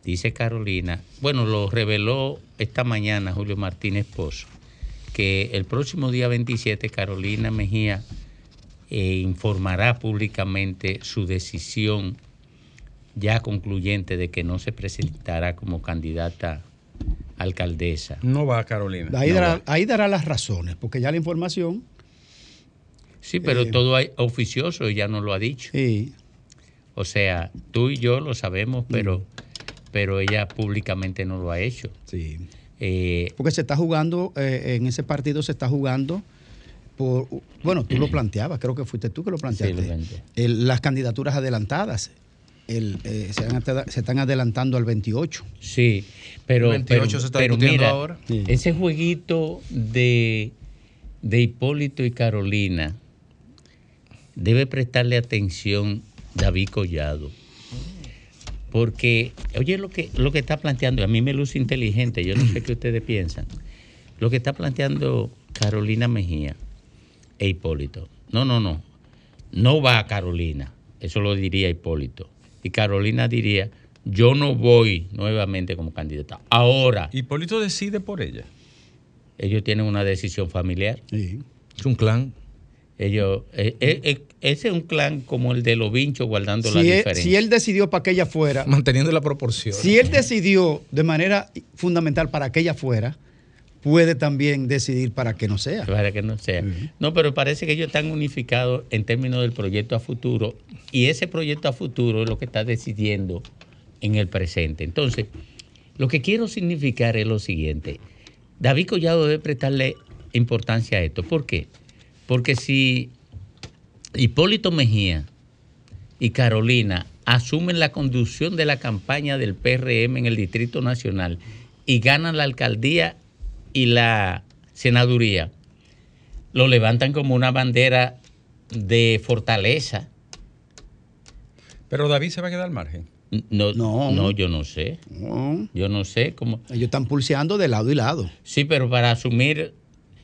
dice Carolina, bueno, lo reveló esta mañana Julio Martínez Pozo, que el próximo día 27 Carolina Mejía eh, informará públicamente su decisión ya concluyente de que no se presentará como candidata alcaldesa. No va Carolina. Ahí, No dará, va. ahí dará las razones, porque ya la información. Sí, pero Eh, todo hay oficioso y ya no lo ha dicho. Sí. O sea, tú y yo lo sabemos, pero, Mm. Pero ella públicamente no lo ha hecho. Sí. Eh, Porque se está jugando, eh, en ese partido se está jugando por. Bueno, tú lo planteabas, creo que fuiste tú que lo planteaste. Sí. El- las candidaturas adelantadas. El, eh, se, han ate- se están adelantando al 28. Sí, pero, El 28 pero, se está pero mira, ahora. Sí. ese jueguito de, de Hipólito y Carolina debe prestarle atención David Collado. Porque, oye, lo que, lo que está planteando, a mí me luce inteligente, yo no sé qué ustedes piensan. Lo que está planteando Carolina Mejía e Hipólito. No, no, no. No va a Carolina. Eso lo diría Hipólito. Y Carolina diría, yo no voy nuevamente como candidata. Ahora. Hipólito decide por ella. Ellos tienen una decisión familiar. Es un clan. Ellos, eh, eh, eh, ese es un clan como el de los vinchos guardando la él, diferencia. si él decidió para que ella fuera. Manteniendo la proporción. Si él decidió de manera fundamental para que ella fuera, puede también decidir para que no sea. Para que no sea. No, pero parece que ellos están unificados en términos del proyecto a futuro y ese proyecto a futuro es lo que está decidiendo en el presente. Entonces, lo que quiero significar es lo siguiente. David Collado debe prestarle importancia a esto. ¿Por qué? Porque si Hipólito Mejía y Carolina asumen la conducción de la campaña del PRM en el Distrito Nacional y ganan la alcaldía y la senaduría, lo levantan como una bandera de fortaleza. Pero David se va a quedar al margen. No, no, yo no sé. Yo no sé cómo. Ellos están pulseando de lado y lado. Sí, pero para asumir,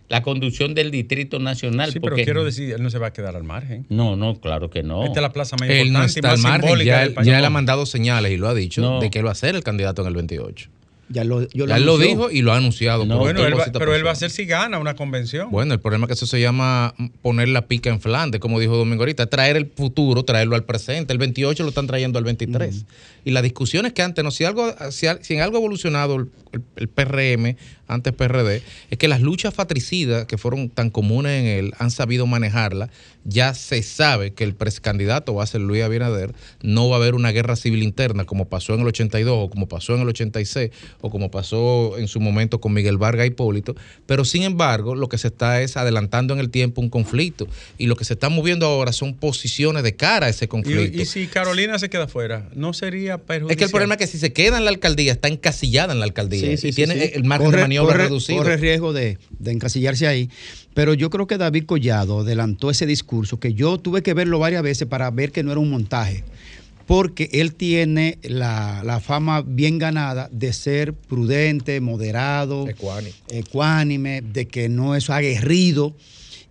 la conducción del Distrito Nacional. Sí, pero quiero decir, él no se va a quedar al margen. No, no, claro que no. Esta es la plaza más Él no importante y está al más margen. simbólica Ya, del él- país. ya él ha mandado señales y lo ha dicho No. de que él va a ser el candidato en el 28. Ya lo, yo Ya él lo dijo y lo ha anunciado. por bueno, él va- cosita pero él va a hacer si gana una convención. Bueno, el problema es que eso se llama poner la pica en Flandes, como dijo Domingo ahorita, traer el futuro, traerlo al presente. El 28 lo están trayendo al 23. Y las discusiones que antes, no, si algo, si, en algo ha evolucionado el, el- el PRM, antes PRD, es que las luchas fratricidas que fueron tan comunes en él han sabido manejarla. Ya se sabe que el precandidato va a ser Luis Abinader, no va a haber una guerra civil interna como pasó en el 82 o como pasó en el 86 o como pasó en su momento con Miguel Vargas Hipólito, pero sin embargo lo que se está es adelantando en el tiempo un conflicto y lo que se está moviendo ahora son posiciones de cara a ese conflicto. Y, y si Carolina se queda fuera, no sería perjudicial. es que el problema es que si se queda en la alcaldía, está encasillada en la alcaldía Sí, sí, y sí, tiene sí. el margen Corre- de maniobra corre- reducido. Corre riesgo de, de encasillarse ahí. Pero yo creo que David Collado adelantó ese discurso que yo tuve que verlo varias veces para ver que no era un montaje. Porque él tiene la, la fama bien ganada de ser prudente, moderado, ecuánime, de que no es aguerrido.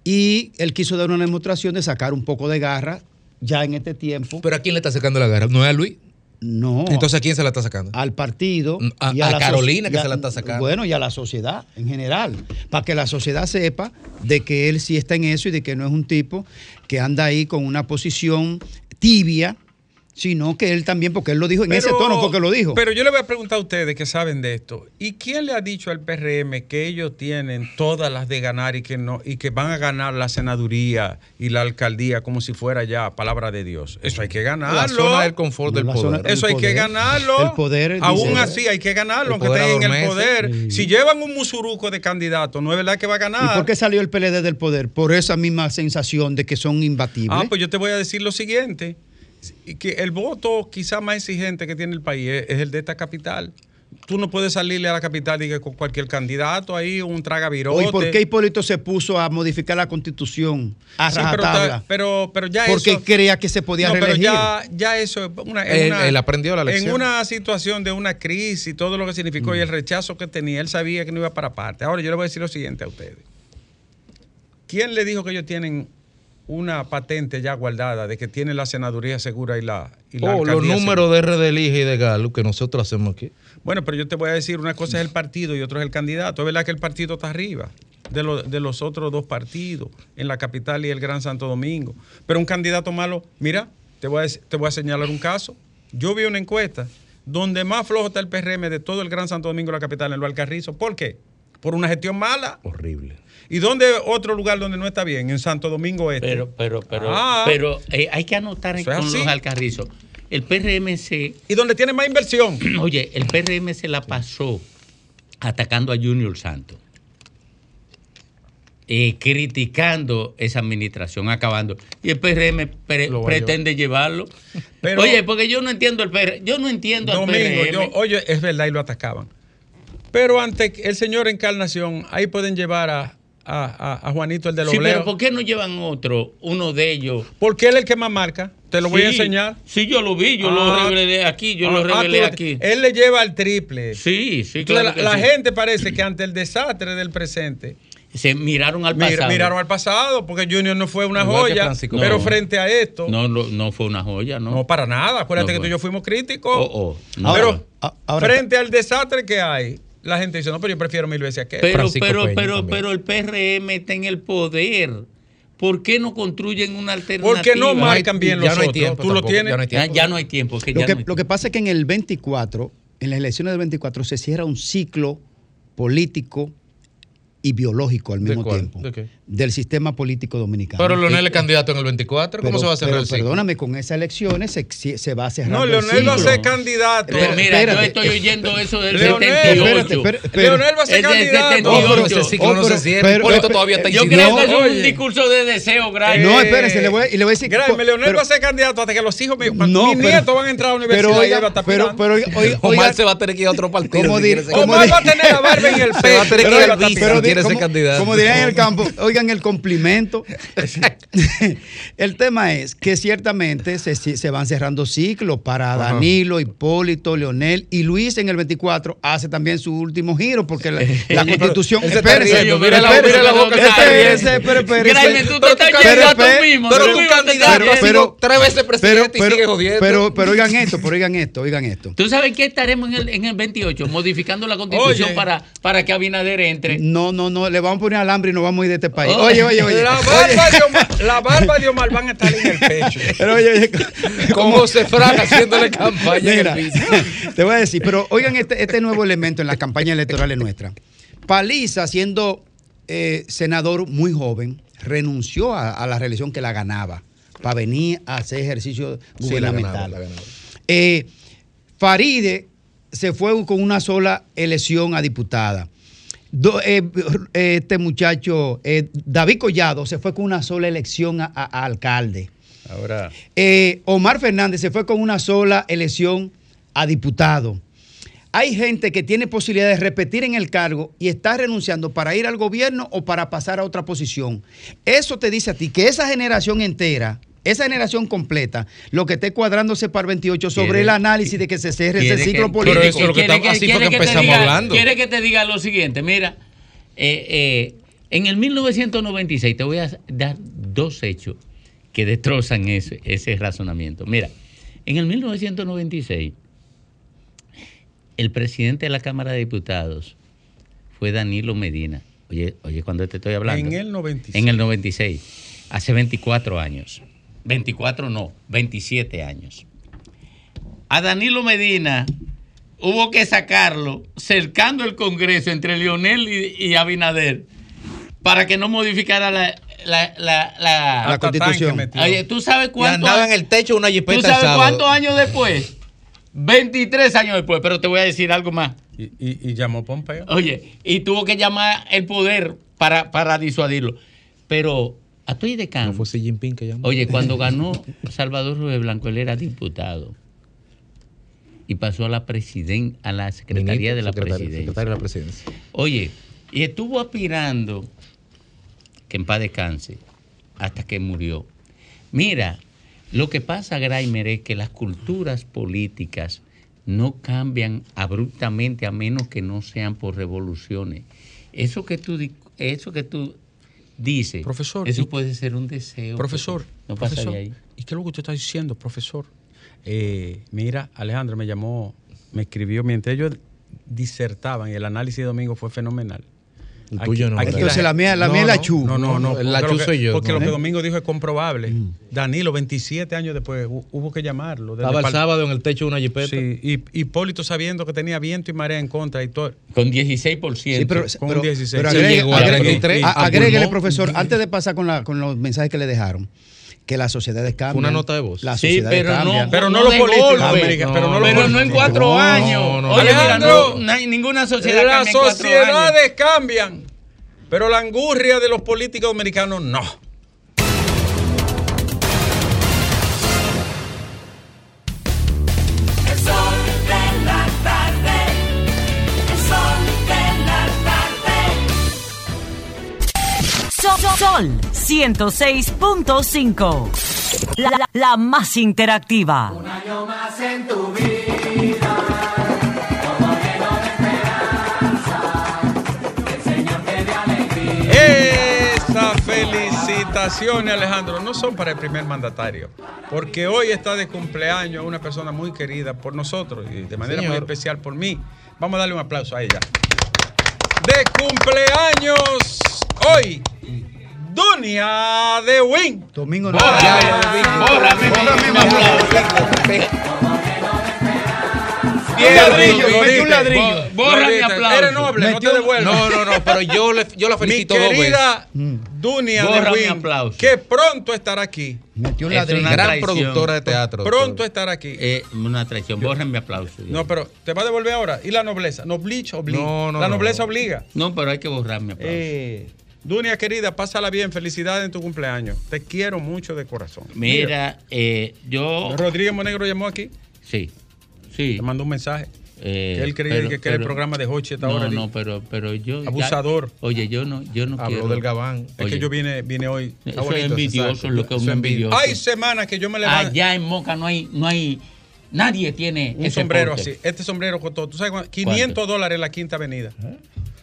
Y él quiso dar una demostración de sacar un poco de garra ya en este tiempo. Pero ¿a quién le está sacando la garra? ¿No es a Luis? No. Entonces ¿a quién se la está sacando? al partido A- y a la Carolina que se la está sacando. Bueno, y a la sociedad en general, para que la sociedad sepa de que él sí está en eso y de que no es un tipo que anda ahí con una posición tibia, sino que él también, porque él lo dijo en ese tono, porque lo dijo. Pero yo le voy a preguntar a ustedes que saben de esto. ¿Y quién le ha dicho al PRM que ellos tienen todas las de ganar y que no y que van a ganar la senaduría y la alcaldía como si fuera ya palabra de Dios? Eso hay que ganarlo. La zona del confort del zona- poder. Eso hay el que poder. ganarlo. El poder, Aún dice- así hay que ganarlo, aunque estén en el poder. Si llevan un musuruco de candidato, no es verdad que va a ganar. ¿Y por qué salió el PLD del poder? Por esa misma sensación de que son imbatibles. Ah, pues yo te voy a decir lo siguiente, que el voto quizá más exigente que tiene el país es, es el de esta capital. Tú no puedes salirle a la capital y que con cualquier candidato ahí, un tragavirote. Hoy, ¿por qué Hipólito se puso a modificar la constitución a Sí, pero, rajatabla? pero, pero ya Porque eso... creía que se podía no, pero reelegir. ya, ya eso es una, en Él- una- él aprendió la lección. En una situación de una crisis, todo lo que significó Mm. y el rechazo que tenía, él sabía que no iba para parte. Ahora yo le voy a decir lo siguiente a ustedes. ¿Quién le dijo que ellos tienen una patente ya guardada de que tienen la senaduría segura y la, y la Oh, los números de RD y de Galo que nosotros hacemos aquí. Bueno, pero yo te voy a decir, una cosa es el partido y otra es el candidato. Es verdad que el partido está arriba de, lo- de los otros dos partidos, en la capital y el Gran Santo Domingo. Pero un candidato malo, mira, te voy a, te voy a señalar un caso. Yo vi una encuesta donde más flojo está el PRM de todo el Gran Santo Domingo, la capital, en lo Alcarrizo. ¿Por qué? Por una gestión mala. Horrible. ¿Y dónde otro lugar donde no está bien? En Santo Domingo Este. Pero, pero, pero, Ah. pero eh, hay que anotar con así. los alcarrizos. El PRMC. ¿Y donde tiene más inversión? Oye, el PRM se la pasó atacando a Junior Santos. eh, criticando esa administración, acabando. Y el PRM pre- pretende llevarlo. Pero- Oye, porque yo no entiendo el PRM. Yo no entiendo al Domingo, PRM. yo- oye, es verdad, y lo atacaban. Pero ante el señor Encarnación, ahí pueden llevar a, a- a- a Juanito el de los Sí, pero ¿por qué no llevan otro, uno de ellos? Porque él es el que más marca. Te lo voy a enseñar. Sí, yo lo vi, yo Ah. lo revelé aquí, yo lo Ah, ah, revelé aquí. Él le lleva al triple. Sí, sí, Entonces, claro la, que la sí. gente parece que ante el desastre del presente Se miraron al pasado. miraron al pasado, porque Junior no fue una Igual joya, pero frente a esto, no, No, no, no fue una joya, ¿no? para nada. Acuérdate No que tú y yo fuimos críticos. Oh, oh, no. pero Ah, ahora- frente al desastre que hay, la gente dice, no, pero yo prefiero mil veces aquel. Pero, pero, pero, pero el PRM está en el poder. ¿Por qué no construyen una alternativa? Porque no marcan bien los otros. Tú lo tienes. Ya, ya no hay tiempo. que Lo que, no hay lo que pasa es que en el 24, en las elecciones del 24, se cierra un ciclo político y biológico al ¿De mismo tiempo ¿De qué? del sistema político dominicano. Pero Leonel Y- es candidato en el 24, ¿cómo pero- se va a cerrar pero el ciclo? Perdóname, con esas elecciones se, se va a cerrar. No, el Leonel va a ser candidato. Pero mira, yo espérate. estoy oyendo eso del Leonel, 78. espérate, Leonel va a ser candidato. 78. No, pero ese ciclo no se cierra. pero- Hipólito pero- todavía está Yo creo que es un discurso de deseo, grande. No, espérese, le voy, le voy a decir. Graeme, Leonel pero- va a ser candidato hasta que los hijos míos, No, mis pero- nietos van a entrar a la universidad pero pero, Omar se va a tener que ir a otro partido. ¿Cómo si dir- quiere ser cómo Omar va a tener a Barba en el Se va a pecho. tener que pero quiere ser como- candidato. Como dirían en el campo, oigan el complemento. el tema es que ciertamente se, se van cerrando ciclos para Ajá. Danilo, Hipólito, Leonel y Luis en el 24 hace también su último giro porque la, la constitución. Espérese, mira la- boca que está espérese, espérese. Tú te estás llegando tú mismo, pero- estás pero- haciendo pero- tres veces presidente y sigue jodiendo. Pero, pero oigan esto, pero oigan esto, oigan esto. ¿Tú sabes qué estaremos en el, en el 28? Modificando la constitución para, para que Abinader entre. No, no, no, le vamos a poner alambre y nos vamos a ir de este país. Oh. Oye, oye, oye. La barba, de Omar, la barba de Omar van a estar en el pecho. Pero oye, oye, Con José Fran haciéndole campaña en el te voy a decir, pero oigan este, este nuevo elemento en las campañas electorales nuestras. Paliza, siendo eh, senador muy joven, renunció a, a la reelección que la ganaba para venir a hacer ejercicio Sí, la gubernamental. ganaba, la ganaba. Eh, Faride se fue con una sola elección a diputada. Do- eh, eh, este muchacho, eh, David Collado, se fue con una sola elección a- a- a alcalde. Ahora, Eh, Omar Fernández se fue con una sola elección a diputado. Hay gente que tiene posibilidad de repetir en el cargo y está renunciando para ir al gobierno o para pasar a otra posición. Eso te dice a ti que esa generación entera, esa generación completa, lo que esté cuadrándose para el 28 sobre Quiere- el análisis de que se cierre ese que- ciclo político. que- quiere que- quiere que te diga- Quiere que te diga lo siguiente, mira, eh, eh, en el 1996 te voy a dar dos hechos que destrozan ese, ese razonamiento. Mira, en el 1996 el presidente de la Cámara de Diputados fue Danilo Medina. Oye, oye, cuando te estoy hablando. En el 96. En el 96, hace 24 años. 24 no, 27 años. A Danilo Medina hubo que sacarlo cercando el Congreso entre Lionel y, y Abinader para que no modificara la, la, la, la- La constitución. Oye, ¿tú sabes Y cuánto? andaba en el techo una ¿Tú sabes cuántos años después? 23 años después, pero te voy a decir algo más. y, y- y llamó Pompeo. Oye, y tuvo que llamar el poder para, para disuadirlo. Pero a Toy de Can, No fue Xi Jinping que llamó. oye, cuando ganó Salvador Rubén Blanco, él era diputado. Y pasó a la presiden a la Secretaría de la Secretario- Presidencia. secretario de la presidencia. Oye, y estuvo aspirando que en paz descanse hasta que murió. Mira, lo que pasa, Graimer, es que las culturas políticas no cambian abruptamente a menos que no sean por revoluciones. Eso que tú, eso que tú dices, Profesor, eso y- puede ser un deseo. Profesor, No pasa profesor, de ahí. ¿y qué es lo que usted está diciendo, profesor? Eh, mira, Alejandro me llamó, me escribió mientras ellos disertaban y el análisis de domingo fue fenomenal. El tuyo no, ¿verdad? Entonces la mía, la No, mía es la chu. No, no, no. La chu soy yo, Porque no. lo que. Domingo dijo es comprobable. Danilo, 27 años después, hu- hubo que llamarlo. Desde Estaba el sábado en el techo de una jipeta. Sí, y Hipólito sabiendo que tenía viento y marea en contra y todo. Con 16%. Sí, pero, con pero- 16. pero agregue- llegó a agregue- 23, a- a agréguele, pulmón. profesor, antes de pasar con, la- con los mensajes que le dejaron, que las sociedades cambian. una nota de voz. Las Sí, pero no. Pero no no. América, pero no Pero no en cuatro No, años. no. Oye, mira, no, no hay ninguna sociedad Las sociedades cambian, pero la angurria de los políticos dominicanos no. Sol, Sol 106.5. La, la- la más interactiva. Un año más en tu vida. Todo lleno de esperanza. El Señor te dé alegría. Esas felicitaciones, Alejandro, no son para el primer mandatario, porque hoy está de cumpleaños una persona muy querida por nosotros y de manera muy especial por mí. Vamos a darle un aplauso a ella. De cumpleaños hoy, Dunia de Win. Domingo no. Bórrame, mi aplauso. Diez ladrillo, metió un ladrillo. Borra mi aplauso. Eres noble, no te un- devuelvo. No, no, no, pero yo, le, yo la Mi felicito dos veces. querida Dunia Borra de mi Win, que pronto estará aquí. Metió un Es ladrillo. una Gran traición. productora de teatro. Pronto estará aquí. Eh, una traición. Borren mi aplauso. No, pero te va a devolver ahora. ¿Y la nobleza? Nobleza obliga. No, no, la no. nobleza obliga. No, pero hay que borrar mi aplauso. Eh, Dunia, querida, pásala bien. Felicidades en tu cumpleaños. Te quiero mucho de corazón. Mira, eh, yo. Rodríguez Monegro llamó aquí. Sí, sí. Te mandó un mensaje. Eh, Que él creía pero- que, que era el pero- programa de Hochi esta no, hora. No, pero, pero yo. ya- Abusador. oye, yo no, yo no Habló quiero. del Gabán. Es Oye, que yo vine, vine hoy. Eso es envidioso, lo que es envidioso. Hay semanas que yo me levanto. Allá en Moca no hay, no hay, nadie tiene Un ese sombrero porte. así. Este sombrero costó, ¿tú sabes cuánto? 500 dólares en la Quinta Avenida.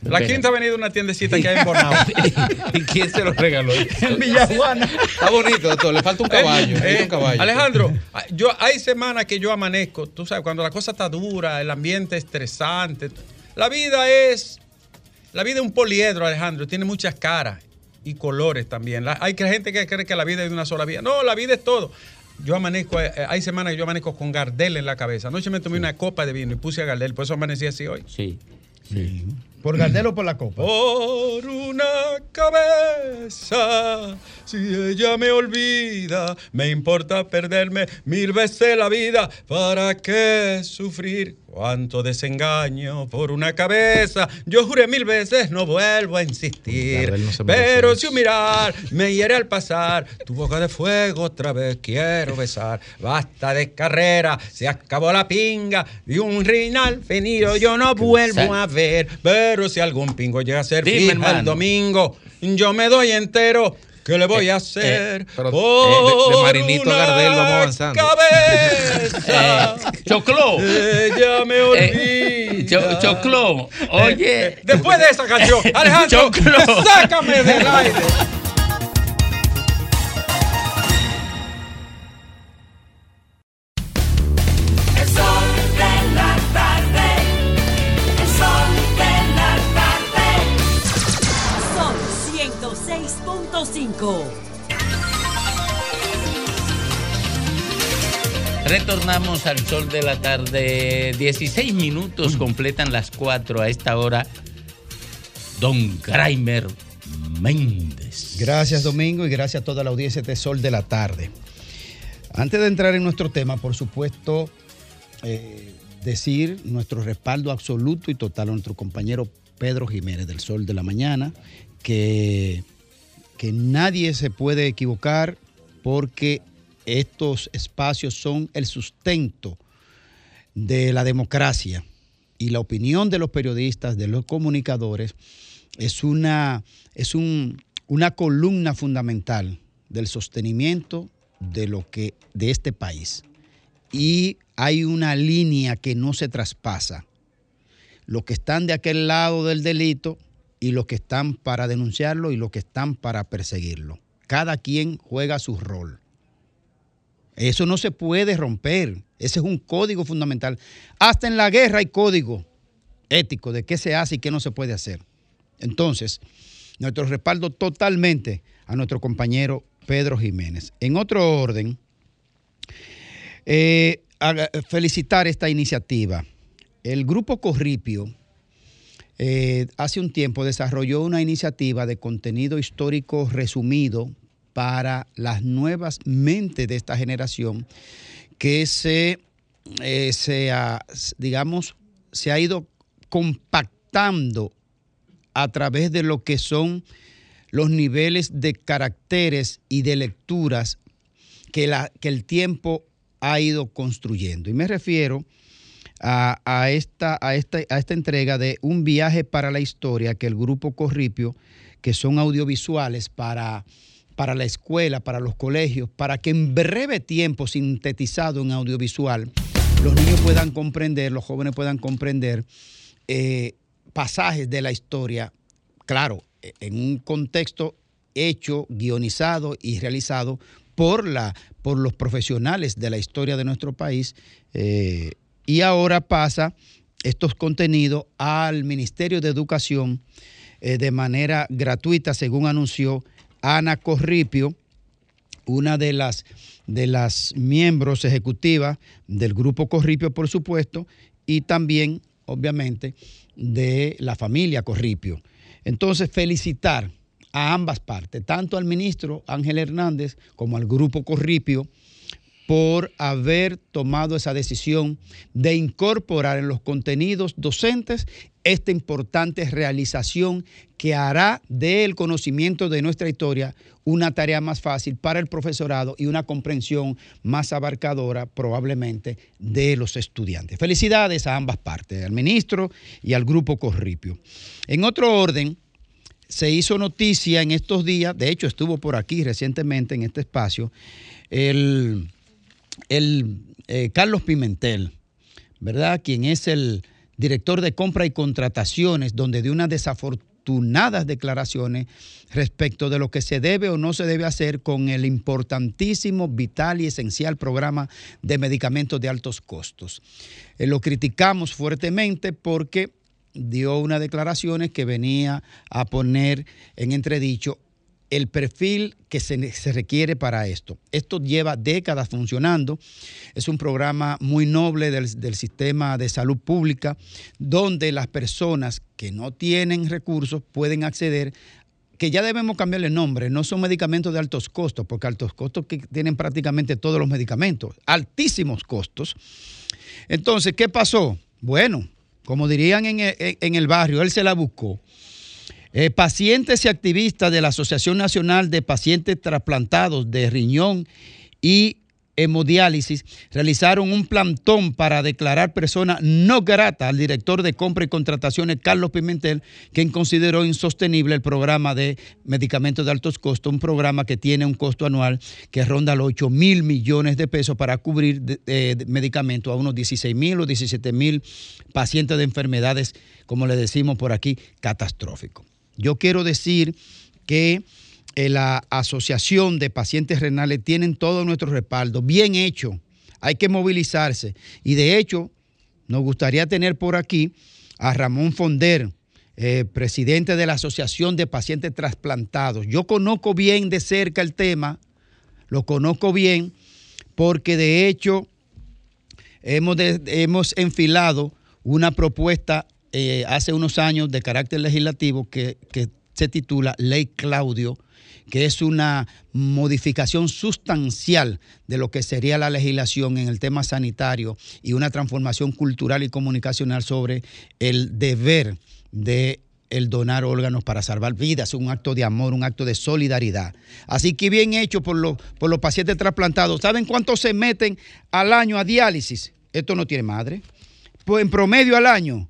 La Espera. Quinta Avenida es una tiendecita que hay en Bonao. ¿Y quién se lo regaló? en Villajuana. Está bonito, doctor. Le falta un caballo. Eh, le falta un caballo. Alejandro, yo, hay semanas que yo amanezco, tú sabes, cuando la cosa está dura, el ambiente estresante. La vida es. La vida es un poliedro, Alejandro, tiene muchas caras y colores también. La- hay gente que cree que la vida es de una sola vía. No, la vida es todo. Yo amanezco, eh, hay semanas que yo amanezco con Gardel en la cabeza. Anoche me tomé una copa de vino y puse a Gardel, por eso amanecí así hoy. Sí. ¿Por Gardel o por la copa? Por una cabeza, si ella me olvida, me importa perderme mil veces la vida. ¿Para qué sufrir? Cuánto desengaño por una cabeza. Yo juré mil veces, no vuelvo a insistir. No Pero si un mirar me hiere al pasar, tu boca de fuego otra vez quiero besar. Basta de carrera, se acabó la pinga de un rinal venido. Yo no vuelvo a ver. Pero si algún pingo llega a ser Dime, fija el domingo, yo me doy entero. ¿Qué le voy a hacer? pero, Por de- de Marinito a Gardel vamos una avanzando. Cabeza. Choclo. Ella me olvida. Cho- Choclo, oye. Eh, Después de esa canción, Alejandro, sácame del aire. Retornamos al sol de la tarde. 16 minutos completan las 4 a esta hora. Don Graimer Méndez. Gracias Domingo y gracias a toda la audiencia de Sol de la Tarde. Antes de entrar en nuestro tema, por supuesto, eh, decir nuestro respaldo absoluto y total a nuestro compañero Pedro Jiménez del Sol de la Mañana, que, que nadie se puede equivocar porque estos espacios son el sustento de la democracia y la opinión de los periodistas, de los comunicadores, es una, es un- una columna fundamental del sostenimiento de lo que de este país. Y hay una línea que no se traspasa. Los que están de aquel lado del delito y los que están para denunciarlo y los que están para perseguirlo. Cada quien juega su rol. Eso no se puede romper. Ese es un código fundamental. Hasta en la guerra hay código ético de qué se hace y qué no se puede hacer. Entonces, nuestro respaldo totalmente a nuestro compañero Pedro Jiménez. En otro orden, eh, felicitar esta iniciativa. El grupo Corripio eh, hace un tiempo desarrolló una iniciativa de contenido histórico resumido para las nuevas mentes de esta generación que se, eh, se ha, digamos, se ha ido compactando a través de lo que son los niveles de caracteres y de lecturas que, la, que el tiempo ha ido construyendo. Y me refiero a esta, a, esta, a esta entrega de un viaje para la historia que el grupo Corripio, que son audiovisuales para, para la escuela, para los colegios, para que en breve tiempo, sintetizado en audiovisual, los niños puedan comprender, los jóvenes puedan comprender eh, pasajes de la historia, claro, en un contexto hecho, guionizado y realizado por, la, por los profesionales de la historia de nuestro país. eh, y ahora pasa estos contenidos al Ministerio de Educación eh, de manera gratuita, según anunció Ana Corripio, una de las, de las miembros ejecutivas del grupo Corripio, por supuesto, y también, obviamente, de la familia Corripio. Entonces, felicitar a ambas partes, tanto al ministro Ángel Hernández como al grupo Corripio, por haber tomado esa decisión de incorporar en los contenidos docentes esta importante realización que hará del conocimiento de nuestra historia una tarea más fácil para el profesorado y una comprensión más abarcadora probablemente de los estudiantes. Felicidades a ambas partes, al ministro y al grupo Corripio. En otro orden, se hizo noticia en estos días, de hecho estuvo por aquí recientemente en este espacio, el, el eh, Carlos Pimentel, ¿verdad? Quien es el director de compra y contrataciones, donde dio unas desafortunadas declaraciones respecto de lo que se debe o no se debe hacer con el importantísimo, vital y esencial programa de medicamentos de altos costos. Eh, lo criticamos fuertemente porque dio unas declaraciones que venía a poner en entredicho el perfil que se, se, requiere para esto. Esto lleva décadas funcionando, es un programa muy noble del, del, sistema de salud pública, donde las personas que no tienen recursos pueden acceder, que ya debemos cambiarle nombre, no son medicamentos de altos costos, porque altos costos que tienen prácticamente todos los medicamentos, altísimos costos. Entonces, ¿qué pasó? Bueno, como dirían en en el barrio, él se la buscó. Eh, pacientes y activistas de la Asociación Nacional de Pacientes Trasplantados de Riñón y Hemodiálisis realizaron un plantón para declarar persona no grata al director de compra y contrataciones, Carlos Pimentel, quien consideró insostenible el programa de medicamentos de altos costos, un programa que tiene un costo anual que ronda los 8 mil millones de pesos para cubrir de, de medicamentos a unos 16 mil o 17 mil pacientes de enfermedades, como le decimos por aquí, catastróficos. Yo quiero decir que eh, la Asociación de Pacientes Renales tienen todo nuestro respaldo, bien hecho. Hay que movilizarse. Y de hecho, nos gustaría tener por aquí a Ramón Fonder, eh, presidente de la Asociación de Pacientes Trasplantados. Yo conozco bien de cerca el tema, lo conozco bien, porque de hecho hemos, hemos enfilado una propuesta eh, hace unos años de carácter legislativo que, que se titula Ley Claudio, que es una modificación sustancial de lo que sería la legislación en el tema sanitario y una transformación cultural y comunicacional sobre el deber de el donar órganos para salvar vidas, un acto de amor, un acto de solidaridad. Así que bien hecho por, lo, por los pacientes trasplantados. ¿Saben cuántos se meten al año a diálisis? Esto no tiene madre. Pues en promedio al año,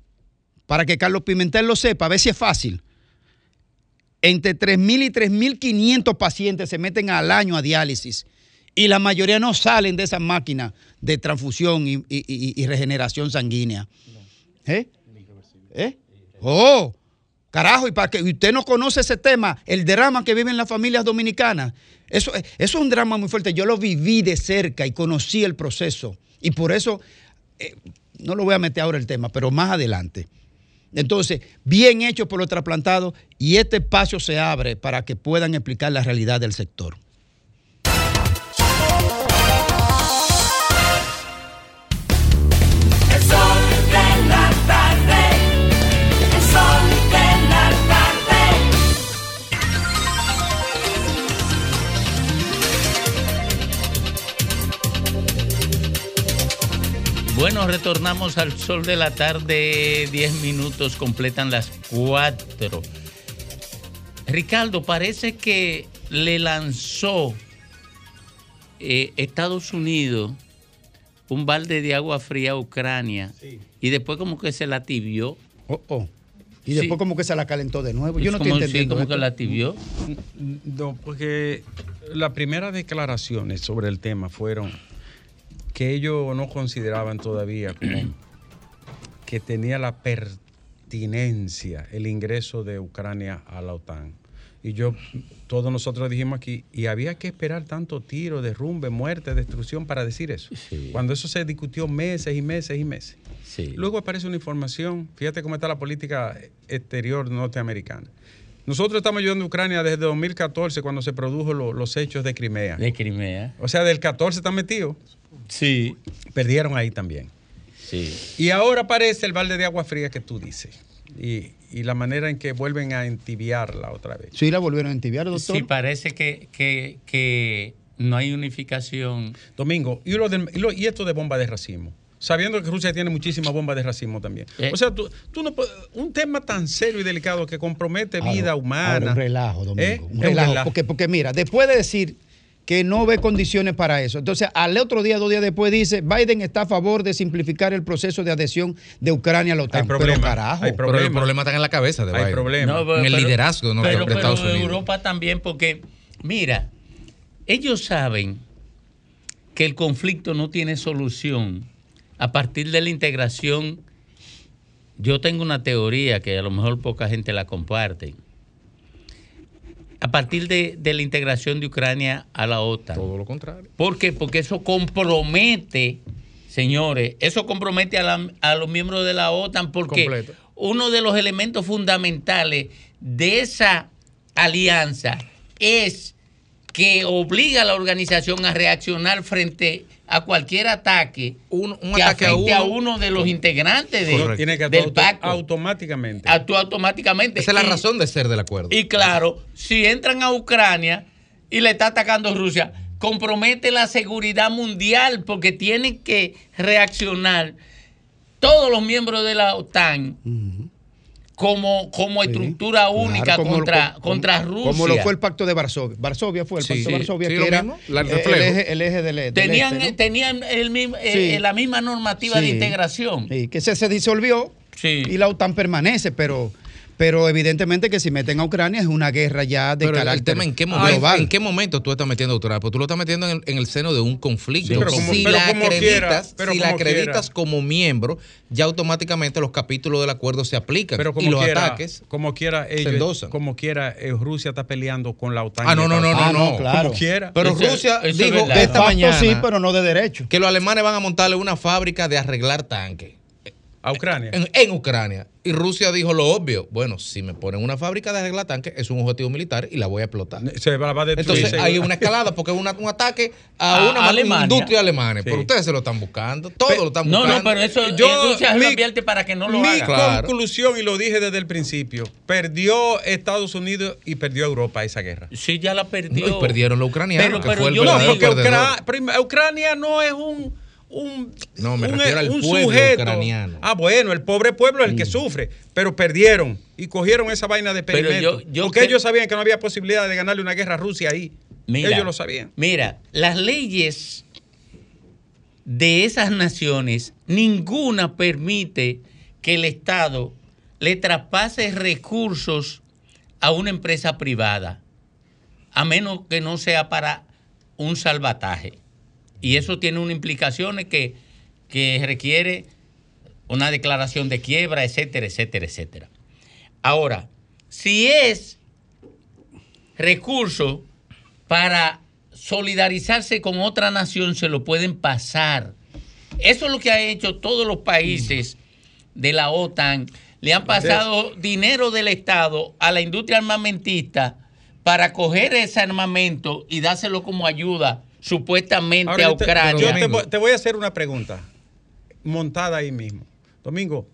para que Carlos Pimentel lo sepa, a ver si es fácil. Entre 3.000 y 3.500 pacientes se meten al año a diálisis y la mayoría no salen de esas máquinas de transfusión y, y, y, y regeneración sanguínea. ¿Eh? ¿Eh? Oh, carajo, y para que usted no conoce ese tema, el drama que viven las familias dominicanas, eso, eso es un drama muy fuerte. Yo lo viví de cerca y conocí el proceso. Y por eso, eh, no lo voy a meter ahora el tema, pero más adelante. Entonces, bien hecho por los trasplantados y este espacio se abre para que puedan explicar la realidad del sector. Bueno, retornamos al sol de la tarde, 10 minutos, completan las 4. Ricardo, parece que le lanzó eh, Estados Unidos un balde de agua fría a Ucrania sí. y después como que se la tibió. Oh, oh. Y después sí. como que se la calentó de nuevo. Yo no como, estoy entendiendo. Sí, como que la tibió. No, porque las primeras declaraciones sobre el tema fueron que ellos no consideraban todavía como que tenía la pertinencia el ingreso de Ucrania a la OTAN. Y yo, todos nosotros dijimos aquí, y había que esperar tanto tiro, derrumbe, muerte, destrucción para decir eso. Sí. Cuando eso se discutió meses y meses y meses. Sí. Luego aparece una información, fíjate cómo está la política exterior norteamericana. Nosotros estamos ayudando a Ucrania desde 2014, cuando se produjo lo, los hechos de Crimea. De Crimea. O sea, del 14 están metidos. Sí. Perdieron ahí también. Sí. Y ahora aparece el balde de agua fría que tú dices. Y, y, la manera en que vuelven a entibiarla otra vez. Sí, la volvieron a entibiar, doctor. Sí, parece que, que, que No hay unificación. Domingo, ¿y, lo y lo- y esto de bomba de racismo? Sabiendo que Rusia tiene muchísimas bombas de racismo también. Eh. O sea, tú, tú no puedes- un tema tan serio y delicado que compromete Ahora- vida ahora humana. un relajo, Domingo. ¿Eh? Un Es un relajo. relajo. Porque, porque mira, después de decir que no ve condiciones para eso, entonces al otro día, dos días después, dice Biden está a favor de simplificar el proceso de adhesión de Ucrania a la OTAN. Pero carajo. Pero el problema está en la cabeza de Hay Biden. problema. No, pero- en el pero- liderazgo de, pero, de Estados pero Unidos. Europa también, porque, mira, ellos saben que el conflicto no tiene solución a partir de la integración. Yo tengo una teoría que a lo mejor poca gente la comparte. A partir de, de la integración de Ucrania a la OTAN. Todo lo contrario. ¿Por qué? Porque eso compromete, señores, eso compromete a, la- a los miembros de la OTAN porque Completo. uno de los elementos fundamentales de esa alianza es que obliga a la organización a reaccionar frente a cualquier ataque un que ataque a afecte a uno. uno, de los integrantes de-. Tiene que del auto- pacto. automáticamente. Actúa automáticamente. Esa es la Y- razón de ser del acuerdo. y claro, si entran a Ucrania y le está atacando Rusia, compromete la seguridad mundial porque tienen que reaccionar todos los miembros de la OTAN como, como estructura única Claro, como- contra, como- contra Rusia. Como lo fue el pacto de Varsovia. Varsovia fue el Sí, pacto sí, de Varsovia, sí, que era la- el eje, el eje del, del tenían este, ¿no? tenían el mismo- eh, Sí. la misma normativa de integración. Sí, que se, se disolvió y la OTAN permanece, pero, pero evidentemente que si meten a Ucrania es una guerra ya de Pero el- el carácter tema en qué momento, global. en qué momento tú estás metiendo a Ucrania, pues tú lo estás metiendo en el, en el seno de un conflicto. Sí, pero como- si pero la como acreditas, quiera, pero si la como acreditas como miembro, ya automáticamente los capítulos del acuerdo se aplican Pero y como los quiera, ataques como quiera ellos, como quiera, eh, Rusia está peleando con la OTAN. Ah, y no, no, no, Estados no. Como quiera. Pero Rusia dijo De esta mañana sí, pero no de derecho. que los alemanes van a montarle una fábrica de arreglar tanques. A Ucrania. En, en Ucrania. Y Rusia dijo lo obvio. Bueno, si me ponen una fábrica de arreglar tanques, es un objetivo militar y la voy a explotar. Se va, a destruir, Entonces se- hay una escalada porque es un ataque a, A una Alemania. industria alemana. Sí. Pero ustedes se lo están buscando. Todo lo están No, buscando. no, pero eso Yo- eh, Rusia se lo mi- advierte para que no lo Mi haga. Claro. conclusión, y lo dije desde el principio, perdió Estados Unidos y perdió Europa esa guerra. Sí, ya la perdió. No, y perdieron los ucranianos, Pero- que pero fue el yo No, porque Ucrania no es un, un, No, me un- refiero al un pueblo sujeto. ucraniano. Ah, bueno, el pobre pueblo es el que sufre, pero perdieron y cogieron esa vaina de Pero experimento. yo- yo porque que- ellos sabían que no había posibilidad de ganarle una guerra a Rusia ahí. Mira, ellos lo sabían. Mira, las leyes de esas naciones, ninguna permite que el Estado le traspase recursos a una empresa privada, a menos que no sea para un salvataje. Y eso tiene unas implicaciones que, que requiere una declaración de quiebra, etcétera, etcétera, etcétera. Ahora, si es recurso para solidarizarse con otra nación, se lo pueden pasar. Eso es lo que ha hecho todos los países de la OTAN. Le han pasado dinero del Estado a la industria armamentista para coger ese armamento y dárselo como ayuda supuestamente Ahora, a yo te- Ucrania. yo te voy a hacer una pregunta montada ahí mismo. Domingo,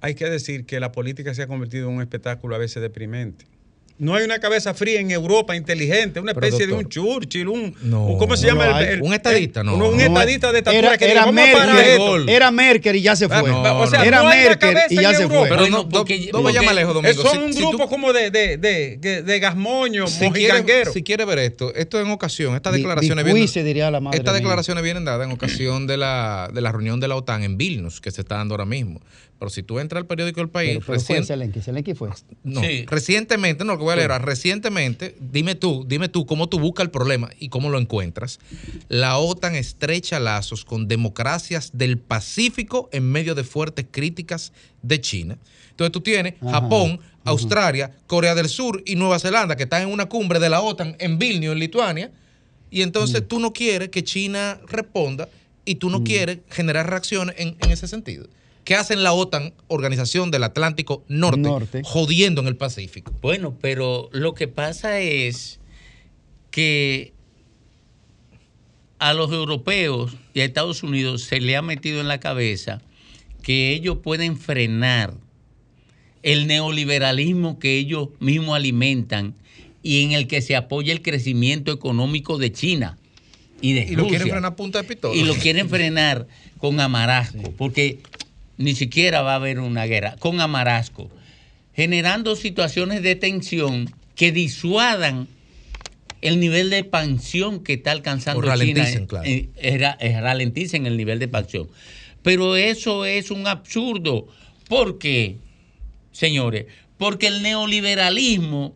hay que decir que la política se ha convertido en un espectáculo a veces deprimente. No hay una cabeza fría en Europa inteligente, una Pero, especie de un Churchill, un, No. un- ¿cómo se llama? el- hay. el- Un estadista, no. Un, un No, estadista de estatura Era, que era Merkel, esto. era Merkel y ya se fue. Ah, o sea, era Merkel y ya se Europa. fue. Pero no, porque- no lejos, Domingo. Son Si- un si tú- grupo como de, de, de, de, de gasmoños, si quiere, mojicangueros. si quiere ver esto, esto en ocasión, estas declaraciones madre estas declaraciones vienen dadas en ocasión de la, de la reunión de la OTAN en Vilnius, que se está dando ahora mismo. Pero si tú entras al periódico del país, Pero, pero fue recién- Zelensky, Zelensky fue. no, Sí. recientemente, no, lo que voy a leer, ahora, recientemente, dime tú, dime tú cómo tú buscas el problema y cómo lo encuentras. La OTAN estrecha lazos con democracias del Pacífico en medio de fuertes críticas de China. Entonces tú tienes Ajá, Japón, Australia, Corea del Sur y Nueva Zelanda que están en una cumbre de la OTAN en Vilnius, en Lituania, y entonces tú no quieres que China responda y tú no quieres generar reacciones en, en ese sentido. ¿Qué hacen la OTAN, Organización del Atlántico Norte, Norte. jodiendo en el Pacífico? Bueno, pero lo que pasa es que a los europeos y a Estados Unidos se le ha metido en la cabeza que ellos pueden frenar el neoliberalismo que ellos mismos alimentan y en el que se apoya el crecimiento económico de China. y de Y lo quieren Rusia. frenar a punta de pistola. Y lo quieren frenar con amarasco, porque ni siquiera va a haber una guerra, con amarasco, generando situaciones de tensión que disuadan el nivel de expansión que está alcanzando O ralenticen, China. claro. eh, ralenticen el nivel de expansión. Pero eso es un absurdo. ¿Por qué, señores? Porque el neoliberalismo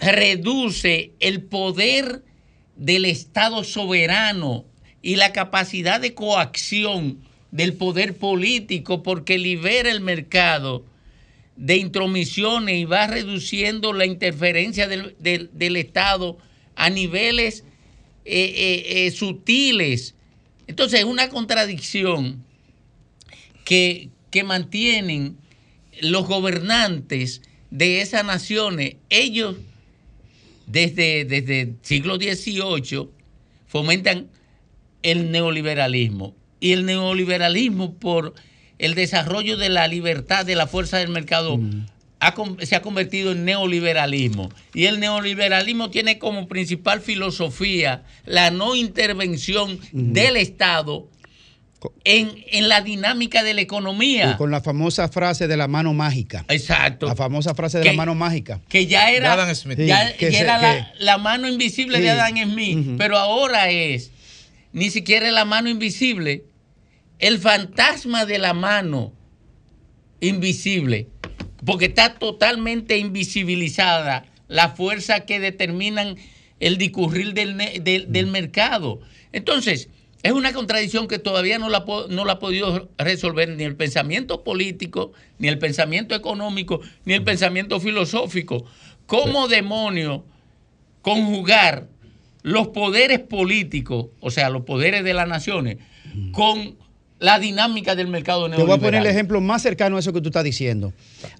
reduce el poder del Estado soberano y la capacidad de coacción del poder político porque libera el mercado de intromisiones y va reduciendo la interferencia del, del- del Estado a niveles eh, eh, eh, sutiles. Entonces es una contradicción que, que mantienen los gobernantes de esas naciones. Ellos desde, desde el siglo XVIII fomentan el neoliberalismo. Y el neoliberalismo por el desarrollo de la libertad de la fuerza del mercado ha con- se ha convertido en neoliberalismo. Y el neoliberalismo tiene como principal filosofía la no intervención del Estado en, en la dinámica de la economía. Y con la famosa frase de la mano mágica. Exacto. La famosa frase de Que- la mano mágica. que ya era, Adam Smith. ya- Sí, que ya se- era que- la, la mano invisible Sí. de Adam Smith, pero ahora es ni siquiera la mano invisible, el fantasma de la mano invisible, porque está totalmente invisibilizada la fuerza que determinan el discurrir del, del- del mercado. Entonces, es una contradicción que todavía no la, no la ha podido resolver ni el pensamiento político, ni el pensamiento económico, ni el pensamiento filosófico. ¿Cómo demonio conjugar los poderes políticos, o sea, los poderes de las naciones, con la dinámica del mercado Te voy a neoliberal? poner el ejemplo más cercano a eso que tú estás diciendo.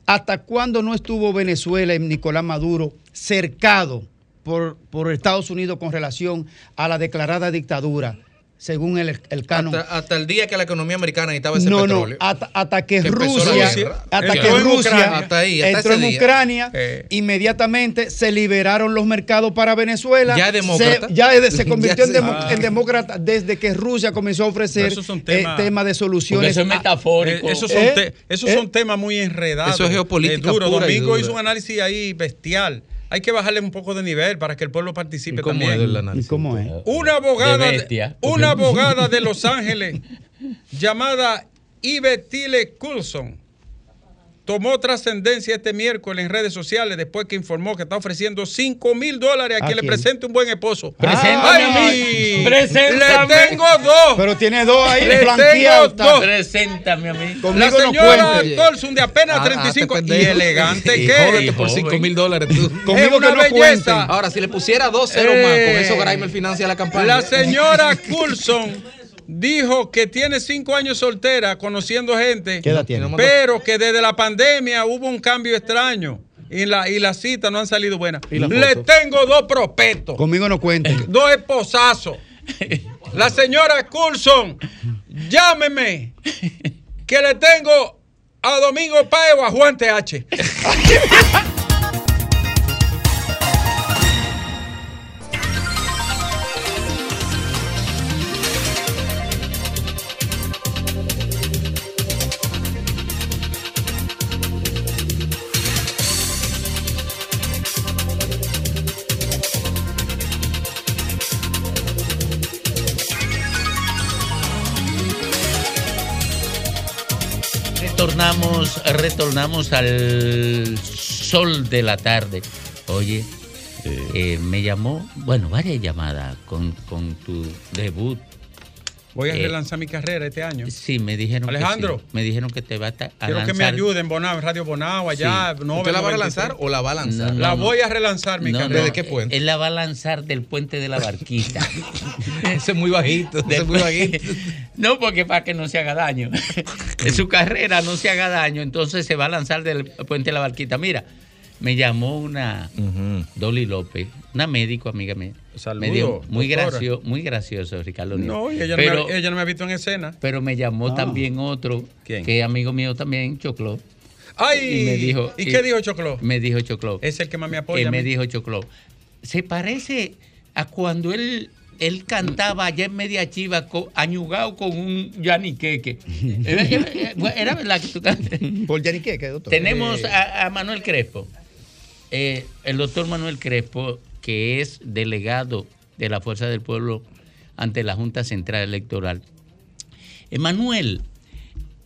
¿Hasta cuándo no estuvo Venezuela y Nicolás Maduro cercado por, por Estados Unidos con relación a la declarada dictadura, según el, el canon? Hasta, hasta el día que la economía americana necesitaba ese No, no, petróleo. hasta, hasta que, Rusia, hasta Entró que en Rusia Ucrania. Hasta ahí, hasta entró en. Ucrania, Eh. inmediatamente se liberaron los mercados para Venezuela. Ya es demócrata. Se, ya es- se convirtió Ya en, se- Ah. en demócrata desde que Rusia comenzó a ofrecer Esos son eh, temas- temas de soluciones. Porque a- Eh, esos son, ¿Eh? te- esos ¿Eh? son temas muy enredados. Eso es geopolítica eh, duro. pura Domingo hizo un análisis ahí bestial. Hay que bajarle un poco de nivel para que el pueblo participe ¿Y cómo también. es el análisis? ¿Y cómo es? Una abogada, De una abogada de Los Ángeles llamada Ibetile Coulson tomó trascendencia este miércoles en redes sociales después que informó que está ofreciendo 5 mil dólares a ¿A quien le presente un buen esposo. Preséntame, ¡Ay! preséntame. ¡Le tengo dos! Pero tiene dos ahí Le tengo dos. Preséntame a mí. La no señora. Colson de apenas Ah, 35 hazte y pendejo. elegante Y que por 5 mil dólares tú. Conmigo es una que no belleza. Ahora, si le pusiera dos ceros Eh, más, con eso Grimer financia la campaña. La señora Coulson dijo que tiene cinco años soltera, conociendo gente, ¿Qué edad tiene? pero que desde la pandemia hubo un cambio extraño y, la, y las citas no han salido buenas. ¿Y la Le foto? tengo dos prospectos, Conmigo no cuenten. dos esposazos. La señora Coulson, llámeme, que le tengo a Domingo Páez o a Juan TH. Retornamos, retornamos al sol de la tarde. Oye, eh, me llamó, bueno, varias llamadas con, con tu debut. Voy a Eh, relanzar mi carrera este año. Sí, me dijeron Alejandro. que sí. Me dijeron que te va a, a Quiero que me ayuden, Bonao, en Radio Bonao, allá. Sí. no, ¿Usted la va a 93. relanzar o la va a lanzar? No, La no. voy a relanzar mi No, carrera. no, qué puente? Él la va a lanzar del puente de la barquita. Ese es muy bajito. Ese es muy bajito. No, porque para que no se haga daño. En su carrera no se haga daño, entonces se va a lanzar del puente de la barquita. Mira, me llamó una Dolly López, una médico amiga mía. Saludos, Me dijo, muy, doctora. gracioso, muy gracioso, Ricardo. Nieto. No, ella, pero, no me, ella no me ha visto en escena. pero me llamó también otro, ¿Quién? que es amigo mío también, Choclo. ¡Ay! Y me dijo. ¿Y qué dijo Choclo? Me dijo Choclo. Es el que más me apoya. Él me dijo Choclo. Se parece a cuando él él cantaba allá en Media Chiva co- añugado con un yaniqueque. Era, era- era verdad que tú cantas. Por Yaniqueque, doctor. Tenemos Eh, a, a Manuel Crespo. Eh, el doctor Manuel Crespo, que es delegado de la Fuerza del Pueblo ante la Junta Central Electoral. Emanuel,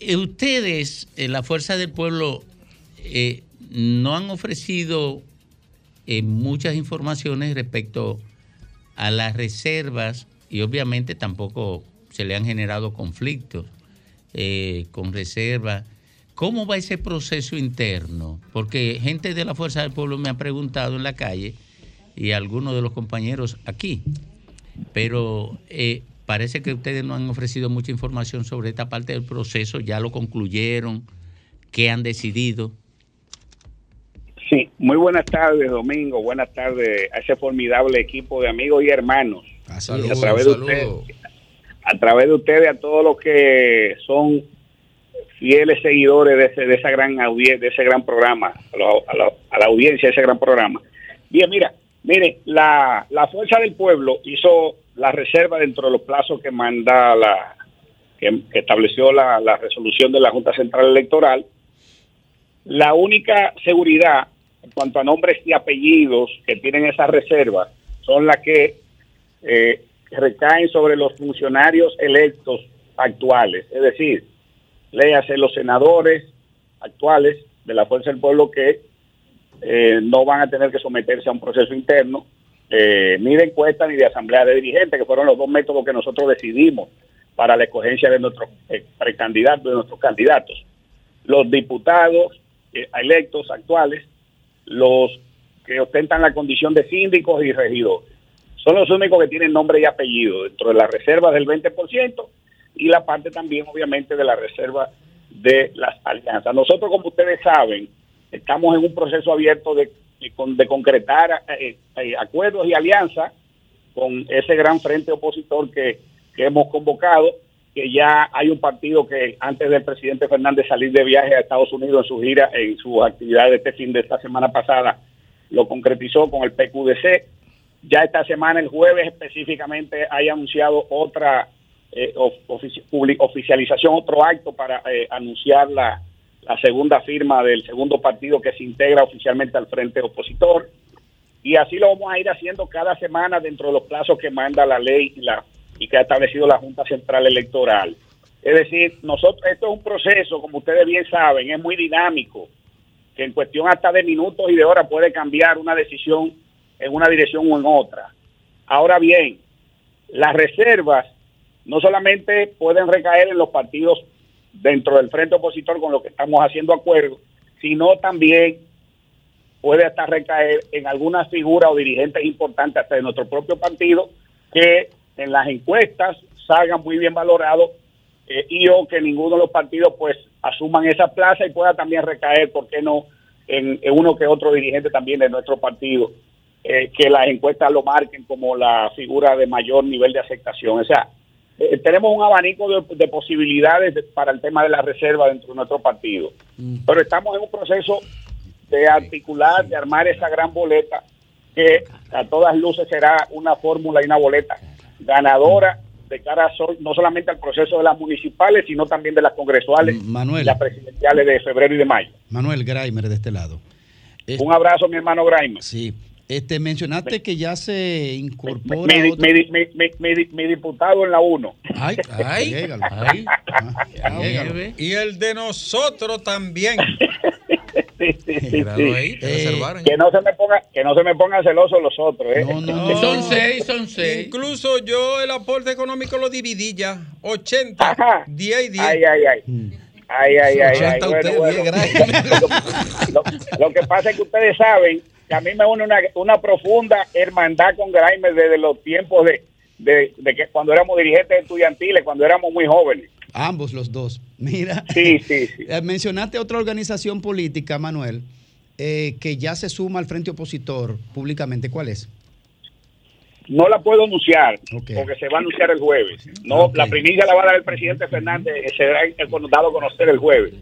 eh, ustedes, eh, la Fuerza del Pueblo, no han ofrecido muchas informaciones respecto a las reservas y obviamente tampoco se le han generado conflictos con reservas. ¿Cómo va ese proceso interno? Porque gente de la Fuerza del Pueblo me ha preguntado en la calle y algunos de los compañeros aquí, pero eh, parece que ustedes no han ofrecido mucha información sobre esta parte del proceso, ya lo concluyeron, qué han decidido. Sí, muy buenas tardes, Domingo. Buenas tardes a ese formidable equipo de amigos y hermanos. Saludos, Y a través de ustedes, a través de ustedes, a todos los que son fieles seguidores de, ese, de esa gran audiencia, de ese gran programa, a, la- audiencia de ese gran programa. Bien, mira, mire, la, la Fuerza del Pueblo hizo la reserva dentro de los plazos que manda la, que, que estableció la, la resolución de la Junta Central Electoral. La única seguridad en cuanto a nombres y apellidos que tienen esas reservas son las que eh, recaen sobre los funcionarios electos actuales, es decir, léase los senadores actuales de la Fuerza del Pueblo que eh, no van a tener que someterse a un proceso interno, eh, ni de encuesta ni de asamblea de dirigentes, que fueron los dos métodos que nosotros decidimos para la escogencia de nuestros eh, precandidatos, de nuestros candidatos. Los diputados eh, electos actuales, los que ostentan la condición de síndicos y regidores. Son los únicos que tienen nombre y apellido dentro de la reserva del 20% y la parte también, obviamente, de la reserva de las alianzas. Nosotros, como ustedes saben, estamos en un proceso abierto de, de con- de concretar eh, eh, acuerdos y alianzas con ese gran frente opositor que, que hemos convocado, que ya hay un partido que antes del presidente Fernández salir de viaje a Estados Unidos en su gira, en sus actividades de este fin de esta semana pasada, lo concretizó con el PQDC. Ya esta semana, el jueves específicamente, hay anunciado otra eh, oficialización, otro acto para eh, anunciar la, la segunda firma del segundo partido que se integra oficialmente al frente opositor. Y así lo vamos a ir haciendo cada semana dentro de los plazos que manda la ley y, la, y que ha establecido la Junta Central Electoral. Es decir, nosotros, esto es un proceso, como ustedes bien saben, es muy dinámico, que en cuestión hasta de minutos y de horas puede cambiar una decisión en una dirección o en otra. Ahora bien, las reservas no solamente pueden recaer en los partidos dentro del frente opositor con lo que estamos haciendo acuerdo, sino también puede hasta recaer en algunas figuras o dirigentes importantes hasta de nuestro propio partido que en las encuestas salgan muy bien valorados eh, y o que ninguno de los partidos pues asuman esa plaza y pueda también recaer, ¿por qué no?, en, en uno que otro dirigente también de nuestro partido, eh, que las encuestas lo marquen como la figura de mayor nivel de aceptación. O sea, eh, tenemos un abanico de, de posibilidades de- para el tema de la reserva dentro de nuestro partido. Pero estamos en un proceso de articular, de armar esa gran boleta que a todas luces será una fórmula y una boleta ganadora de cara a so- no solamente al proceso de las municipales, sino también de las congresuales Manuel. y las presidenciales de febrero y de mayo. Manuel Graimer de este lado. Un abrazo, mi hermano Graimer. Sí. Este, mencionaste que ya se incorpora. Mi, mi- mi- mi- mi- mi diputado en la 1. Ay, Ay, llégalo. ay. Ah, llégalo. Y el de nosotros también. Ahí, te Eh, que no se me ponga que no se me pongan celosos los otros ¿eh? Son seis, son seis. Incluso yo el aporte económico lo dividí ya. 80, 10 y 10. Ay, ay, ay. Ay, ay, ay, ay. 80 Bueno, usted, bueno. 10 gracias. lo, lo que pasa es que ustedes saben que a mí me une una, una profunda hermandad con Graimer desde los tiempos de, de, de que cuando éramos dirigentes estudiantiles, cuando éramos muy jóvenes. Ambos los dos. Mira. Sí, sí, sí. Eh, Mencionaste otra organización política, Manuel, eh, que ya se suma al frente opositor públicamente. ¿Cuál es? No la puedo anunciar porque se va a anunciar el jueves. No, la primicia la va a dar el presidente Fernández, eh, será el- dado a conocer el jueves.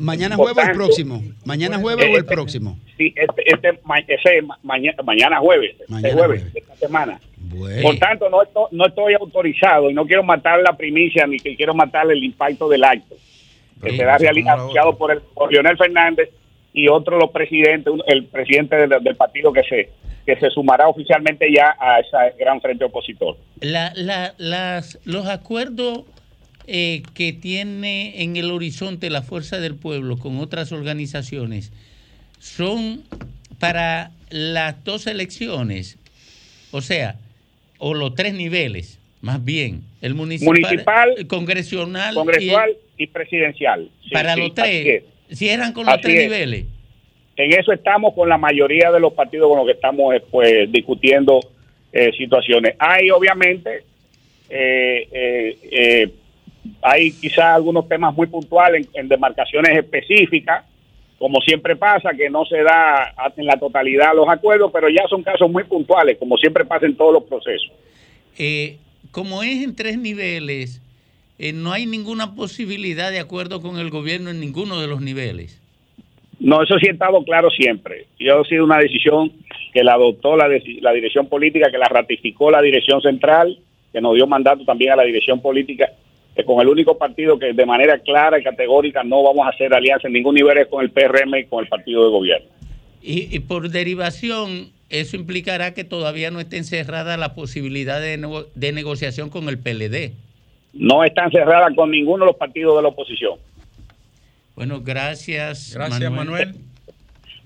Mañana jueves o el próximo. Mañana jueves o el Este- próximo. Sí, este, este, ese mañana, mañana jueves, este Mañana jueves, esta semana. Bueno. Por tanto, no, no estoy autorizado y no quiero matar la primicia ni que quiero matar el impacto del acto que será sí, reali- cómo no. anunciado por, el, por Leonel Fernández y otro los presidentes, el presidente del, del partido que se que se sumará oficialmente ya a ese gran frente opositor. La, la- las, los acuerdos eh, que tiene en el horizonte la Fuerza del Pueblo con otras organizaciones son para las dos elecciones, o sea, o los tres niveles, más bien, el municipal, Municipal, el congresional, Congresual y y, presidencial. Sí, el- para sí, los tres, es. Cierran con los Así tres es. niveles. En eso estamos con la mayoría de los partidos con los que estamos eh, pues, discutiendo eh, situaciones. Hay obviamente, eh, hay quizás algunos temas muy puntuales en, en demarcaciones específicas, como siempre pasa, que no se da en la totalidad los acuerdos, pero ya son casos muy puntuales, como siempre pasa en todos los procesos. Eh, como es en tres niveles, eh, no hay ninguna posibilidad de acuerdo con el gobierno en ninguno de los niveles. No, eso sí ha estado claro siempre. Y ha sido una decisión que la adoptó la, dirección política, que la ratificó la dirección central, que nos dio mandato también a la dirección política, que con el único partido que de manera clara y categórica no vamos a hacer alianza en ningún nivel es con el PRM y con el partido de gobierno. Y, y por derivación, eso implicará que todavía no esté encerrada la posibilidad de, nego- de negociación con el PLD. No están cerradas con ninguno de los partidos de la oposición. Bueno, gracias. Gracias, Manuel.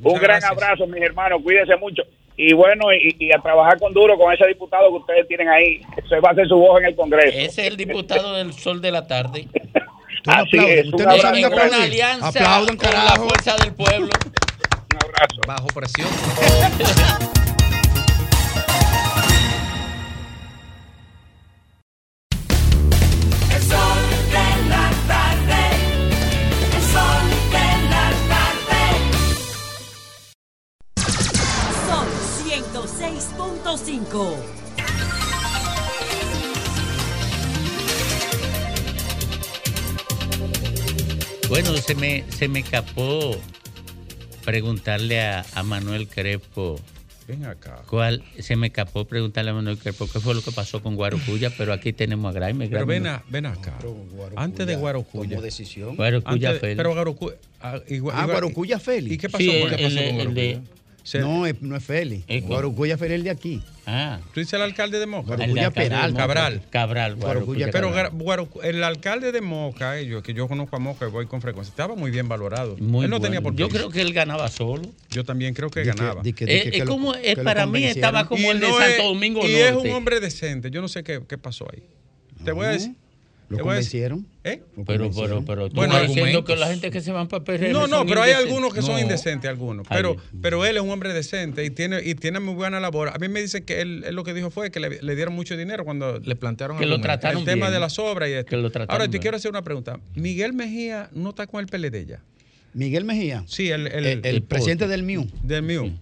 Un gran abrazo, mis hermanos. Cuídense mucho. Y bueno, y, y a trabajar con duro con ese diputado que ustedes tienen ahí. Se va a hacer su voz en el Congreso. Ese es el diputado del Sol de la Tarde. Así es. Un En- abrazo. en una alianza Aplaudan, con la carajo. fuerza del pueblo. Un abrazo. Bajo presión. 6.5. Bueno, se me, se me escapó preguntarle a, a Manuel Crespo. Ven acá. ¿Cuál? Se me escapó preguntarle a Manuel Crespo qué fue lo que pasó con Guarocuya, pero aquí tenemos a Graeme. Pero ven, a, ven acá. No, antes de Guarocuya. Tomó decisión. Guarocuya Félix. Pero ah, ah, Guarocuya. Ah, Guarocuya Félix. ¿Y qué pasó, sí, el, pasó el, con Guarocuya? Se- No, es- no es Félix. ¿Eh, cuál? Guarocuya Félix de aquí. Ah, ¿Tú dices el alcalde de Moca? de de Peralta. Moca. Cabral. Cabral, Guarocuya Pero el alcalde de Moca, eh, yo, que yo conozco a Moca y voy con frecuencia, estaba muy bien valorado. Muy Él no bueno. tenía por qué. Yo creo que él ganaba solo. Yo también creo que Di que- ganaba. di que- di Eh, que- es que lo- como, para mí estaba como Y el de no Santo es- Domingo Y Norte. es un hombre decente. Yo no sé qué, qué pasó ahí. Te voy a decir. ¿Lo convencieron? ¿Eh? ¿Lo Pero, pero, convencieron? pero tú Bueno, diciendo que la gente que se van para PRM No, no, son pero hay algunos que son indecentes, algunos. Pero, pero él es un hombre decente y tiene, y tiene muy buena labor. A mí me dicen que él, él lo que dijo fue que le, le dieron mucho dinero cuando Le plantearon Que lo trataron el tema de las obras y esto. Que lo trataron Ahora te bien. quiero hacer una pregunta. Miguel Mejía no está con el PLD ya. Miguel Mejía, Sí, el, el, el, el presidente del MIU. del MIU.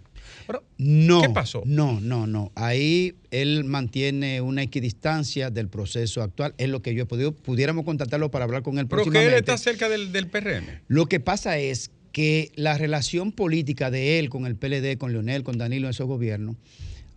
No. ¿Qué pasó? No, no, no. Ahí él mantiene una equidistancia del proceso actual. Es lo que yo he podido. Pudiéramos contactarlo para hablar con él Pero que él está cerca del, del PRM. Lo que pasa es que la relación política de él con el PLD, con Leonel, con Danilo en esos gobiernos,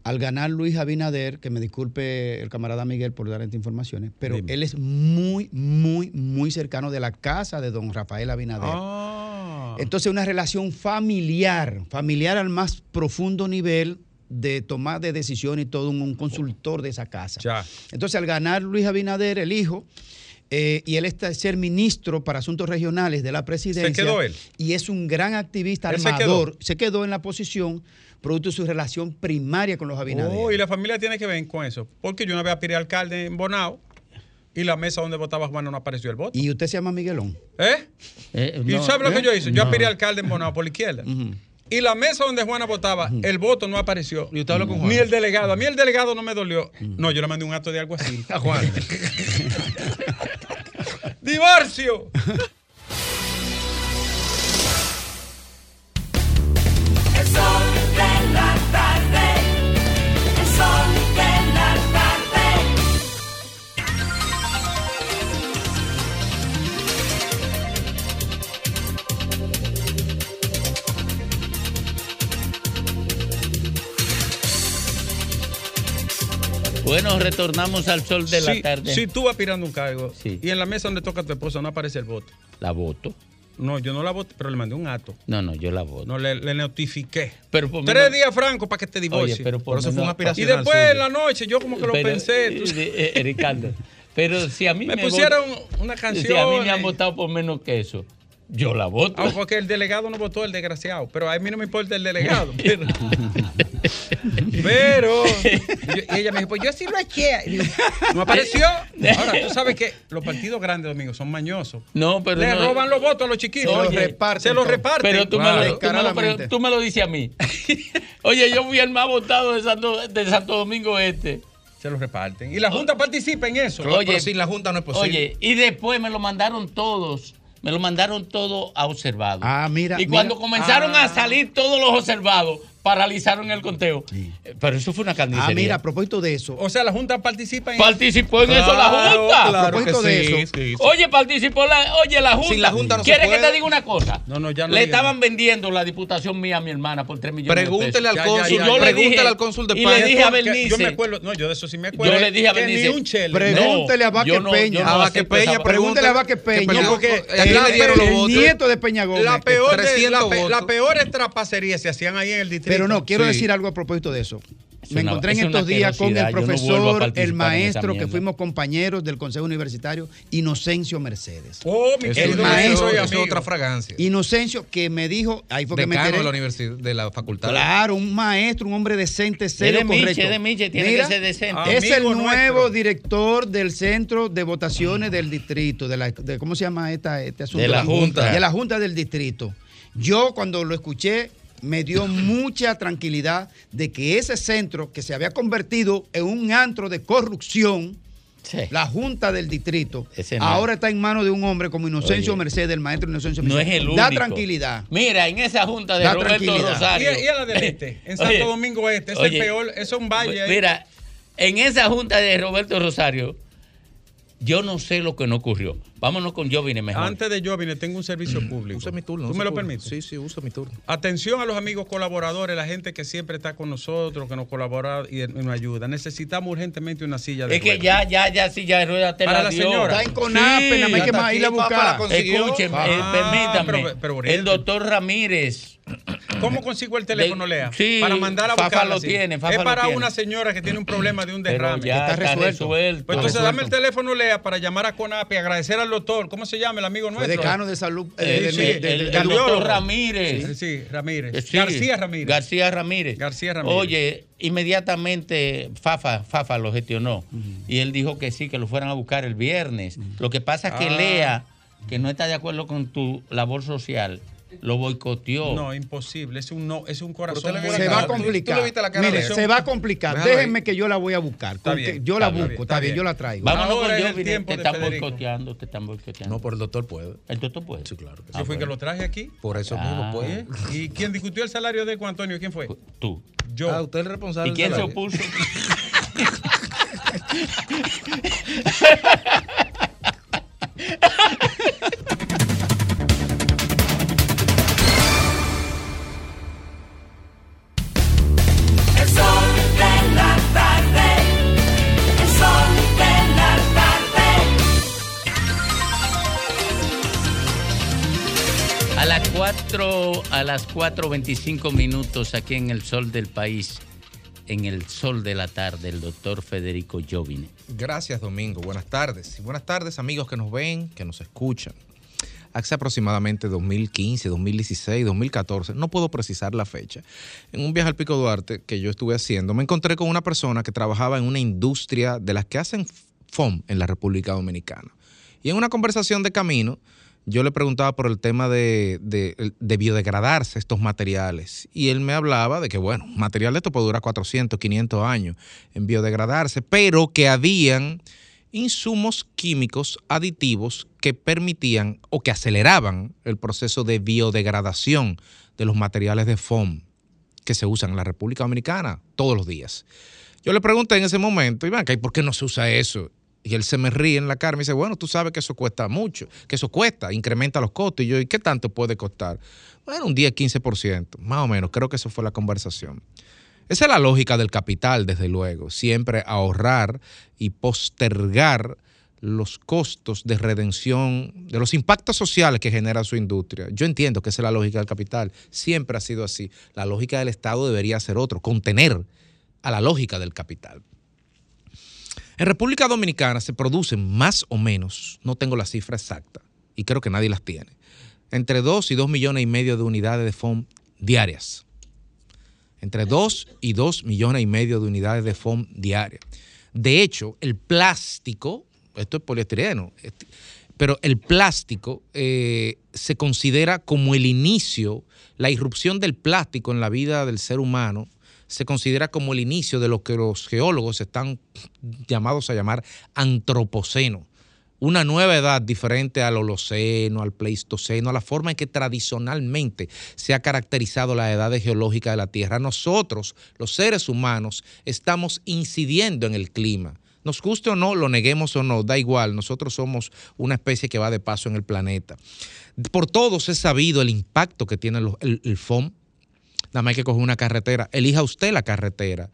al ganar Luis Abinader, que me disculpe el camarada Miguel por dar estas informaciones, pero Dime. él es muy, muy, muy cercano de la casa de don Rafael Abinader. Ah. Entonces, una relación familiar, familiar al más profundo nivel de tomar de decisión y todo un, un consultor de esa casa. Ya. Entonces, al ganar Luis Abinader, el hijo, eh, y él está ser ministro para asuntos regionales de la presidencia. ¿Se quedó él? Y es un gran activista ¿Él se armador. Se quedó? en la posición producto de su relación primaria con los Abinader. Oh, y la familia tiene que ver con eso. Porque yo una vez aspiré alcalde en Bonao y la mesa donde votaba Juan no apareció el voto. Y usted se llama Miguelón. ¿Eh? Eh, ¿Y sabe lo que ¿eh? yo hice? Yo No. aspiré alcalde en Bonao por la izquierda. Y la mesa donde Juana votaba, el voto no apareció. ¿Y usted habló con Juan? Ni el delegado. A mí el delegado no me dolió. No, yo le mandé un acto de algo así. A Juan. ¡Divorcio! El sol Bueno, retornamos al sol de la tarde. Si tú vas pirando un cargo y en la mesa donde toca tu esposa no aparece el voto. ¿La voto? No, yo no la voté, pero le mandé un acto. No, no, yo la voto. No, le, le notifiqué. Pero por Tres menos- días franco para que te divorcie. Oye, pero por menos- Y después en la noche yo como que lo Pero, pensé. eh, tú eh, eh, Ricardo, pero si a mí Me me, pusieron vot- una Si a mí canción, me han votado por menos que eso, yo la voto. Ah, porque el delegado no votó, el desgraciado. Pero a mí no me importa el delegado. Pero, pero yo- y ella me dijo, pues yo sí lo eché. Y digo, no apareció. Ahora, tú sabes que los partidos grandes, Domingo, son mañosos. No, pero Le no- roban los votos a los chiquitos. Se los reparten. Pero tú, me Claro. lo, tú, me lo, pero tú me lo dices a mí. Oye, yo fui el más votado de Santo, de Santo Domingo Este. Se los reparten. Y la Junta participa en eso. Oye, la Junta no es posible. Oye, y después me lo mandaron todos. Me lo mandaron todo a observado. Ah, mira. Y cuando mira. comenzaron Ah. a salir todos los observados, paralizaron el conteo. Eh, Pero eso fue una carnicería. Ah, mira, a propósito de eso. O sea, la Junta participa en Participó en eso la Junta. claro A propósito que de sí, eso. sí, sí. Oye, participó la, oye, la Junta. Sin la Junta no se ¿Quieres que te diga una cosa? No, no, ya no Le estaban vendiendo la diputación mía a mi hermana por 3 millones Pregúntele de al pesos. cónsul, Y yo le pregúntele dije- al cónsul de Y Paz. le dije a Bernice. Yo me acuerdo, no, yo de eso sí me acuerdo. Yo le dije a Bernice. un. Pregúntele a no- Peña. yo no A Vázquez acepto Peña, Pregúntele a Vázquez que Peña. porque el nieto de Peña Gómez. La peor, de- 300 la, pe- votos. la peor trapacería se hacían ahí en el distrito. Pero no, quiero Sí. decir algo a propósito de eso. Es Me una- encontré en estos días con el no profesor, el maestro, que fuimos compañeros del Consejo Universitario, Inocencio Mercedes. Oh, mi eso- maestro, es otra fragancia. Inocencio que me dijo, ahí fue que me enteré. de la universidad, de la facultad. Claro, un maestro, un hombre decente, serio, Miche, correcto. es de Miche, tiene Mira, que ser decente. Es el nuevo nuestro. director del centro de votaciones del distrito, de la, de- ¿cómo se llama esta, este asunto? De la Junta. De la Junta del Distrito. Yo cuando lo escuché me dio mucha tranquilidad de que ese centro que se había convertido en un antro de corrupción, Sí. la Junta del Distrito, Ese no. ahora está en manos de un hombre como Inocencio Oye. Mercedes, el maestro Inocencio No es Mercedes. el único. Da tranquilidad. Mira, en esa junta de Da Roberto tranquilidad. Y, Rosario. y a la del este, en Santo Oye, Domingo Este, es oye, el peor, eso es un valle ahí. Mira, en esa junta de Roberto Rosario, yo no sé lo que no ocurrió. Vámonos con Jovine mejor. Antes de yo vine, tengo un servicio público. Usa mi turno. ¿Tú me lo turno. permites? Sí, sí, usa mi turno. Atención a los amigos colaboradores, la gente que siempre está con nosotros, que nos colabora y nos ayuda. Necesitamos urgentemente una silla de Es que ruedas. ya, ya, ya, sí, ya rueda te Para la la dio. señora. Está en CONAPE, nada más hay que ir a buscar. Escuchen, Ah, eh, permítanme. pero- pero oriente. el doctor Ramírez. ¿Cómo consigo el teléfono, De- Lea? sí, para mandar a Fafa buscar. lo tiene, Fafa es lo para tiene. una señora que tiene un problema de un derrame. ya está está resuelto. resuelto. Pues entonces resuelto. dame el teléfono, Lea, para llamar a CONAPE y agradecer al doctor. ¿Cómo se llama el amigo nuestro? decano de salud. Eh, eh, de- sí, de- el, de- el de- doctor. Ramírez. Sí, Ramírez. Eh, sí. García Ramírez. García Ramírez. García Ramírez. Oye, inmediatamente Fafa, Fafa lo gestionó. Y él dijo que sí, que lo fueran a buscar el viernes. Lo que pasa es que Ah. Lea, que no está de acuerdo con tu labor social, lo boicoteó. No, imposible. Es un, no, es un corazón. Se va a complicar. ¿Tú le viste la cara Mire, se va a complicar. Déjenme que yo la voy a buscar. Está bien, yo la está busco, está está bien, bien. yo la traigo. Vámonos con tiempo te están boicoteando, te están boicoteando. No, pero el doctor puede. ¿El doctor puede? Sí, claro. Yo fui que lo traje aquí. Por eso Ah. mismo puede. ¿Y quién discutió el salario de Juan Antonio? ¿Quién fue? Tú. Yo. Ah, usted es el responsable. ¿Y quién se opuso? 4, a las 4.25 minutos aquí en el sol del país, en el sol de la tarde, el doctor Federico Jovine. Gracias, Domingo. Buenas tardes. Y buenas tardes, amigos que nos ven, que nos escuchan. Hace aproximadamente 2015, 2016, 2014, no puedo precisar la fecha. En un viaje al Pico Duarte que yo estuve haciendo, me encontré con una persona que trabajaba en una industria de las que hacen FOM en la República Dominicana. Y en una conversación de camino, yo le preguntaba por el tema de, de- de biodegradarse estos materiales. Y él me hablaba de que, bueno, material de esto puede durar 400, 500 años en biodegradarse, pero que habían insumos químicos aditivos que permitían o que aceleraban el proceso de biodegradación de los materiales de foam que se usan en la República Dominicana todos los días. Yo le pregunté en ese momento, ¿y por qué no se usa eso? Y él se me ríe en la cara y me dice, bueno, tú sabes que eso cuesta mucho, que eso cuesta, incrementa los costos. Y yo, ¿y qué tanto puede costar? Bueno, un 10, 15%, más o menos, creo que eso fue la conversación. Esa es la lógica del capital, desde luego. Siempre ahorrar y postergar los costos de redención, de los impactos sociales que genera su industria. Yo entiendo que esa es la lógica del capital. Siempre ha sido así. La lógica del Estado debería ser otro, contener a la lógica del capital. En República Dominicana se producen más o menos, no tengo la cifra exacta, y creo que nadie las tiene, entre 2 y 2 millones y medio de unidades de FOM diarias. Entre 2 y 2 millones y medio de unidades de FOM diarias. De hecho, el plástico, esto es poliestireno, este- pero el plástico eh, se considera como el inicio, la irrupción del plástico en la vida del ser humano, se considera como el inicio de lo que los geólogos están llamados a llamar antropoceno. Una nueva edad diferente al Holoceno, al Pleistoceno, a la forma en que tradicionalmente se ha caracterizado la edad geológica de la Tierra. Nosotros, los seres humanos, estamos incidiendo en el clima. Nos guste o no, lo neguemos o no, da igual, nosotros somos una especie que va de paso en el planeta. Por todos es sabido el impacto que tiene los- el, el FOM. Nada más hay que coger una carretera. Elija usted la carretera.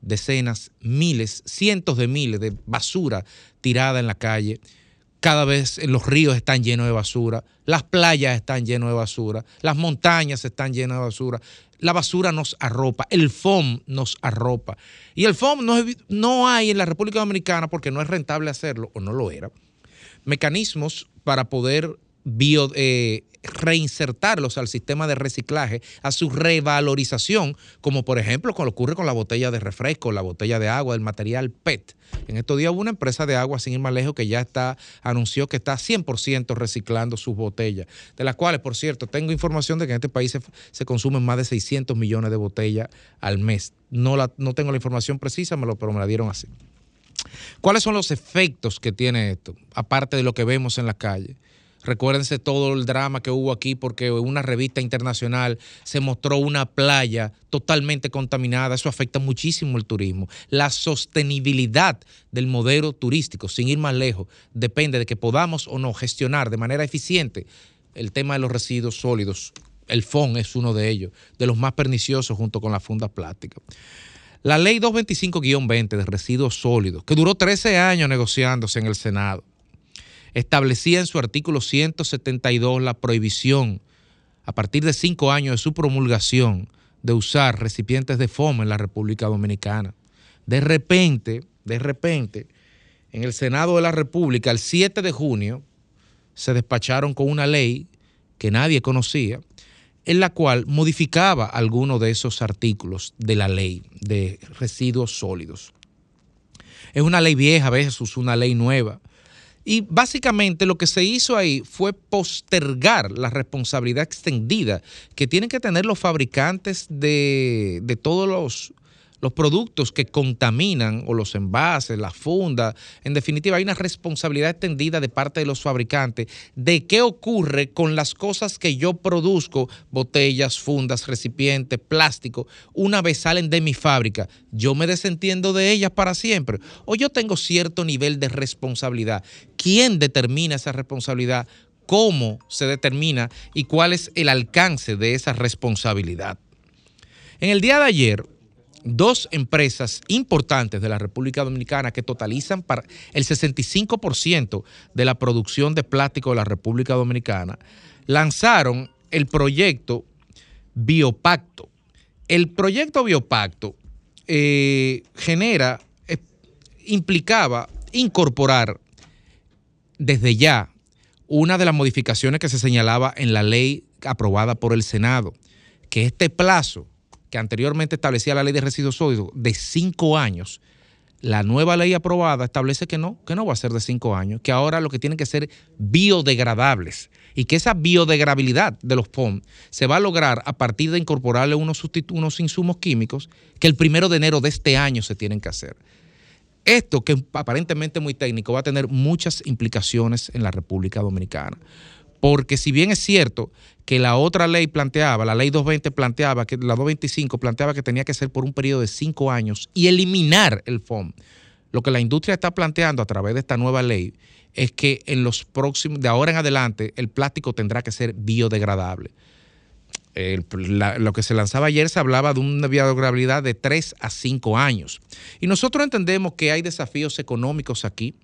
Decenas, miles, cientos de miles de basura tirada en la calle. Cada vez los ríos están llenos de basura, las playas están llenas de basura, las montañas están llenas de basura. La basura nos arropa, el FOM nos arropa. Y el FOM no, no hay en la República Dominicana porque no es rentable hacerlo, o no lo era, mecanismos para poder eh, reinsertarlos al sistema de reciclaje, a su revalorización, como por ejemplo con lo ocurre con la botella de refresco, la botella de agua, el material PET. En estos días hubo una empresa de agua, sin ir más lejos, que ya está, anunció que está 100% reciclando sus botellas, de las cuales, por cierto, tengo información de que en este país se, se consumen más de 600 millones de botellas al mes. No, la, no tengo la información precisa, pero me la dieron así. ¿Cuáles son los efectos que tiene esto? Aparte de lo que vemos en la calle. Recuérdense todo el drama que hubo aquí porque una revista internacional se mostró una playa totalmente contaminada. Eso afecta muchísimo el turismo. La sostenibilidad del modelo turístico, sin ir más lejos, depende de que podamos o no gestionar de manera eficiente el tema de los residuos sólidos. El FON es uno de ellos, de los más perniciosos junto con la funda plástica. La ley 225-20 de residuos sólidos, que duró 13 años negociándose en el Senado, establecía en su artículo 172 la prohibición, a partir de cinco años de su promulgación, de usar recipientes de FOM en la República Dominicana. De repente, de repente, en el Senado de la República, el 7 de junio, se despacharon con una ley que nadie conocía, en la cual modificaba algunos de esos artículos de la ley de residuos sólidos. Es una ley vieja versus una ley nueva. Y básicamente lo que se hizo ahí fue postergar la responsabilidad extendida que tienen que tener los fabricantes de, de todos los, los productos que contaminan o los envases, las fundas. En definitiva, hay una responsabilidad extendida de parte de los fabricantes de qué ocurre con las cosas que yo produzco, botellas, fundas, recipientes, plástico, una vez salen de mi fábrica. Yo me desentiendo de ellas para siempre. O yo tengo cierto nivel de responsabilidad. ¿Quién determina esa responsabilidad? ¿Cómo se determina? ¿Y cuál es el alcance de esa responsabilidad? En el día de ayer, dos empresas importantes de la República Dominicana que totalizan para el 65% de la producción de plástico de la República Dominicana lanzaron el proyecto Biopacto. El proyecto Biopacto eh, genera, eh, implicaba incorporar desde ya una de las modificaciones que se señalaba en la ley aprobada por el Senado, que este plazo que anteriormente establecía la ley de residuos sólidos de cinco años, la nueva ley aprobada establece que no, que no va a ser de cinco años, que ahora lo que tienen que ser biodegradables y que esa biodegradabilidad de los POM se va a lograr a partir de incorporarle unos, unos insumos químicos que el primero de enero de este año se tienen que hacer. Esto, que aparentemente es muy técnico, va a tener muchas implicaciones en la República Dominicana. Porque si bien es cierto que la otra ley planteaba, la ley 220 planteaba, que la 225 planteaba que tenía que ser por un periodo de cinco años y eliminar el FOM, lo que la industria está planteando a través de esta nueva ley es que en los próximos, de ahora en adelante, el plástico tendrá que ser biodegradable. lo que se lanzaba ayer se hablaba de una viabilidad de 3 a 5 años. Y nosotros entendemos que hay desafíos económicos aquí.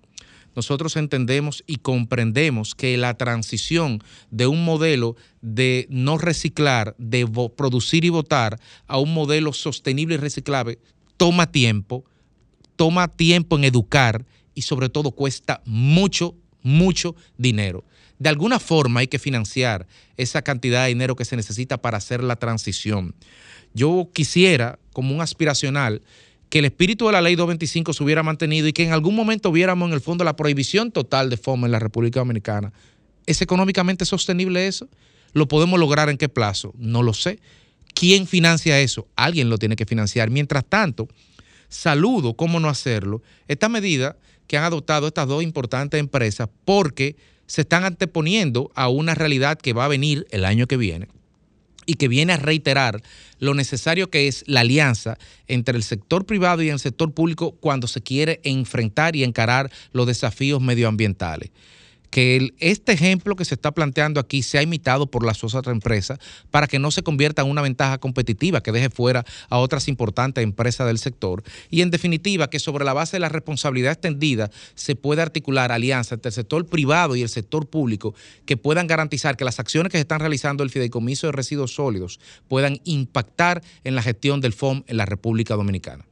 Nosotros entendemos y comprendemos que la transición de un modelo de no reciclar, de producir y votar, a un modelo sostenible y reciclable toma tiempo, toma tiempo en educar y sobre todo cuesta mucho, mucho dinero. De alguna forma hay que financiar esa cantidad de dinero que se necesita para hacer la transición. Yo quisiera, como un aspiracional, que el espíritu de la ley 225 se hubiera mantenido y que en algún momento viéramos en el fondo la prohibición total de FOMA en la República Dominicana. ¿Es económicamente sostenible eso? ¿Lo podemos lograr en qué plazo? No lo sé. ¿Quién financia eso? Alguien lo tiene que financiar. Mientras tanto, saludo, cómo no hacerlo, esta medida que han adoptado estas dos importantes empresas porque se están anteponiendo a una realidad que va a venir el año que viene y que viene a reiterar lo necesario que es la alianza entre el sector privado y el sector público cuando se quiere enfrentar y encarar los desafíos medioambientales. Que este ejemplo que se está planteando aquí sea imitado por las otras empresas para que no se convierta en una ventaja competitiva que deje fuera a otras importantes empresas del sector. Y en definitiva, que sobre la base de la responsabilidad extendida se pueda articular alianzas entre el sector privado y el sector público que puedan garantizar que las acciones que se están realizando el Fideicomiso de Residuos Sólidos puedan impactar en la gestión del FOM en la República Dominicana.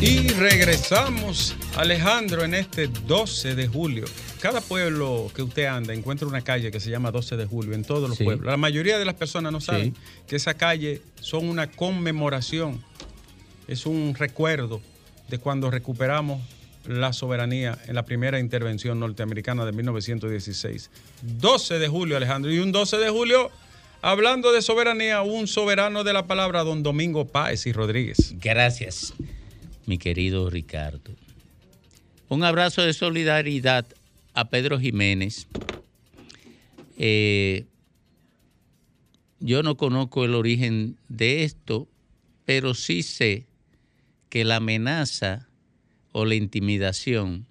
Y regresamos, Alejandro, en este 12 de julio. Cada pueblo que usted anda encuentra una calle que se llama 12 de julio en todos los Sí. pueblos. La mayoría de las personas no saben que esa calle son una conmemoración, es un recuerdo de cuando recuperamos la soberanía en la primera intervención norteamericana de 1916. 12 de julio, Alejandro. Y un 12 de julio, hablando de soberanía, un soberano de la palabra, don Domingo Páez y Rodríguez. Gracias, mi querido Ricardo. Un abrazo de solidaridad a Pedro Jiménez. Eh, yo no conozco el origen de esto, pero sí sé que la amenaza o la intimidación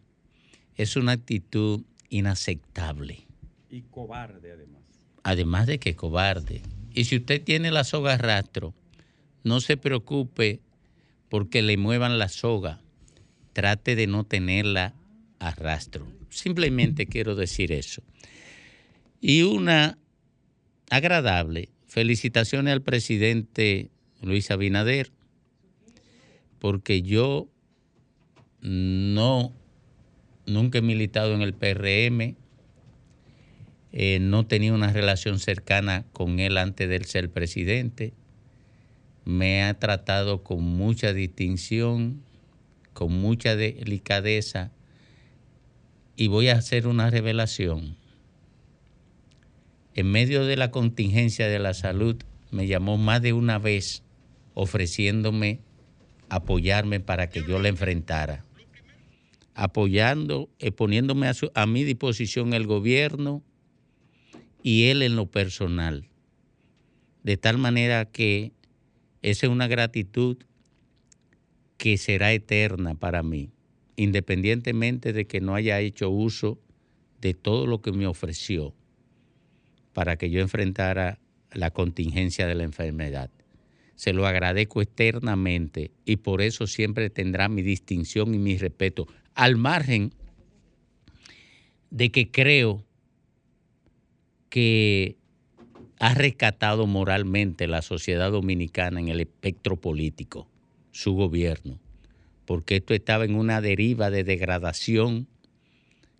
es una actitud inaceptable. Y cobarde, además. además de que cobarde. Y si usted tiene la soga rastro, no se preocupe porque le muevan la soga. Trate de no tenerla a rastro. Simplemente quiero decir eso. Y una agradable. Felicitaciones al presidente Luis Abinader, porque yo no, nunca he militado en el PRM, eh, no tenía una relación cercana con él antes de él ser presidente. Me ha tratado con mucha distinción, con mucha delicadeza y voy a hacer una revelación. En medio de la contingencia de la salud, me llamó más de una vez ofreciéndome apoyarme para que yo la enfrentara. Apoyando, eh, poniéndome a, a mi disposición el gobierno y él en lo personal. De tal manera que esa es una gratitud que será eterna para mí, independientemente de que no haya hecho uso de todo lo que me ofreció para que yo enfrentara la contingencia de la enfermedad. Se lo agradezco eternamente y por eso siempre tendrá mi distinción y mi respeto, al margen de que creo que ha rescatado moralmente la sociedad dominicana en el espectro político, su gobierno, porque esto estaba en una deriva de degradación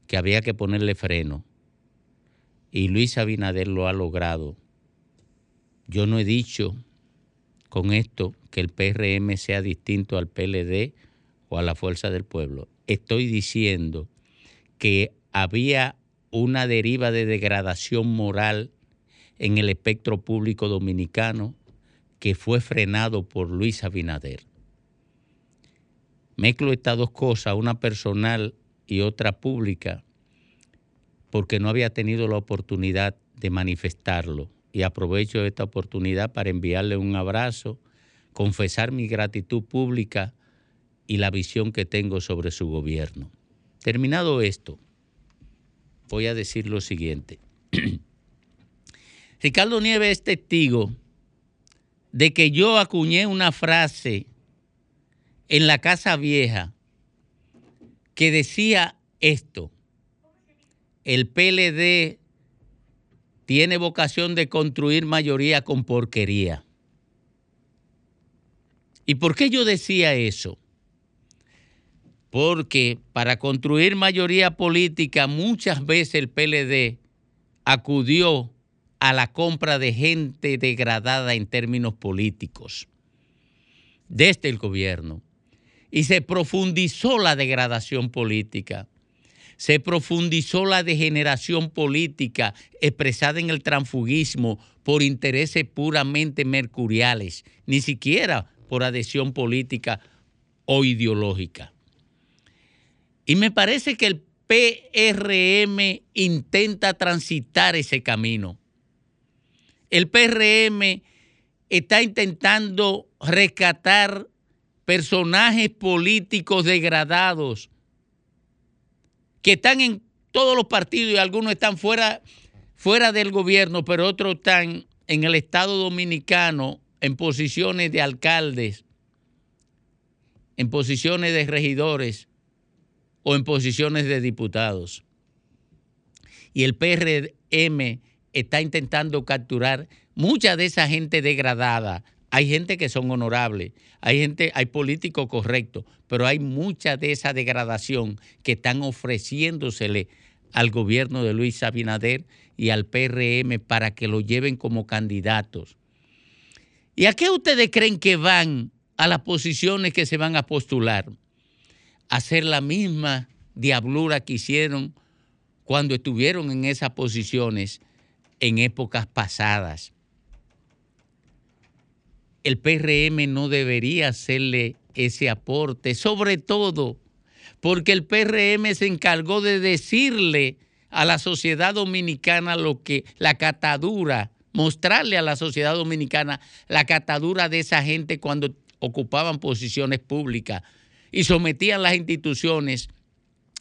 que había que ponerle freno. Y Luis Abinader lo ha logrado. Yo no he dicho con esto que el PRM sea distinto al PLD o a la Fuerza del Pueblo. Estoy diciendo que había una deriva de degradación moral en el espectro público dominicano que fue frenado por Luis Abinader. Mezclo estas dos cosas, una personal y otra pública, porque no había tenido la oportunidad de manifestarlo. Y aprovecho esta oportunidad para enviarle un abrazo, confesar mi gratitud pública y la visión que tengo sobre su gobierno. Terminado esto, voy a decir lo siguiente. Ricardo Nieves es testigo de que yo acuñé una frase en la Casa Vieja que decía esto, el PLD tiene vocación de construir mayoría con porquería. ¿Y por qué yo decía eso? Porque para construir mayoría política muchas veces el PLD acudió a la compra de gente degradada en términos políticos desde el gobierno y se profundizó la degradación política, se profundizó la degeneración política expresada en el transfugismo por intereses puramente mercuriales, ni siquiera por adhesión política o ideológica. Y me parece que el PRM intenta transitar ese camino. El PRM está intentando rescatar personajes políticos degradados que están en todos los partidos y algunos están fuera, fuera del gobierno, pero otros están en el Estado dominicano en posiciones de alcaldes, en posiciones de regidores o en posiciones de diputados. Y el PRM está intentando capturar mucha de esa gente degradada, hay gente que son honorables, hay gente, hay políticos correctos, pero hay mucha de esa degradación que están ofreciéndosele al gobierno de Luis Abinader y al PRM para que lo lleven como candidatos. ¿Y a qué ustedes creen que van a las posiciones que se van a postular? Hacer la misma diablura que hicieron cuando estuvieron en esas posiciones en épocas pasadas. El PRM no debería hacerle ese aporte, sobre todo porque el PRM se encargó de decirle a la sociedad dominicana lo que la catadura, mostrarle a la sociedad dominicana la catadura de esa gente cuando ocupaban posiciones públicas y sometían las instituciones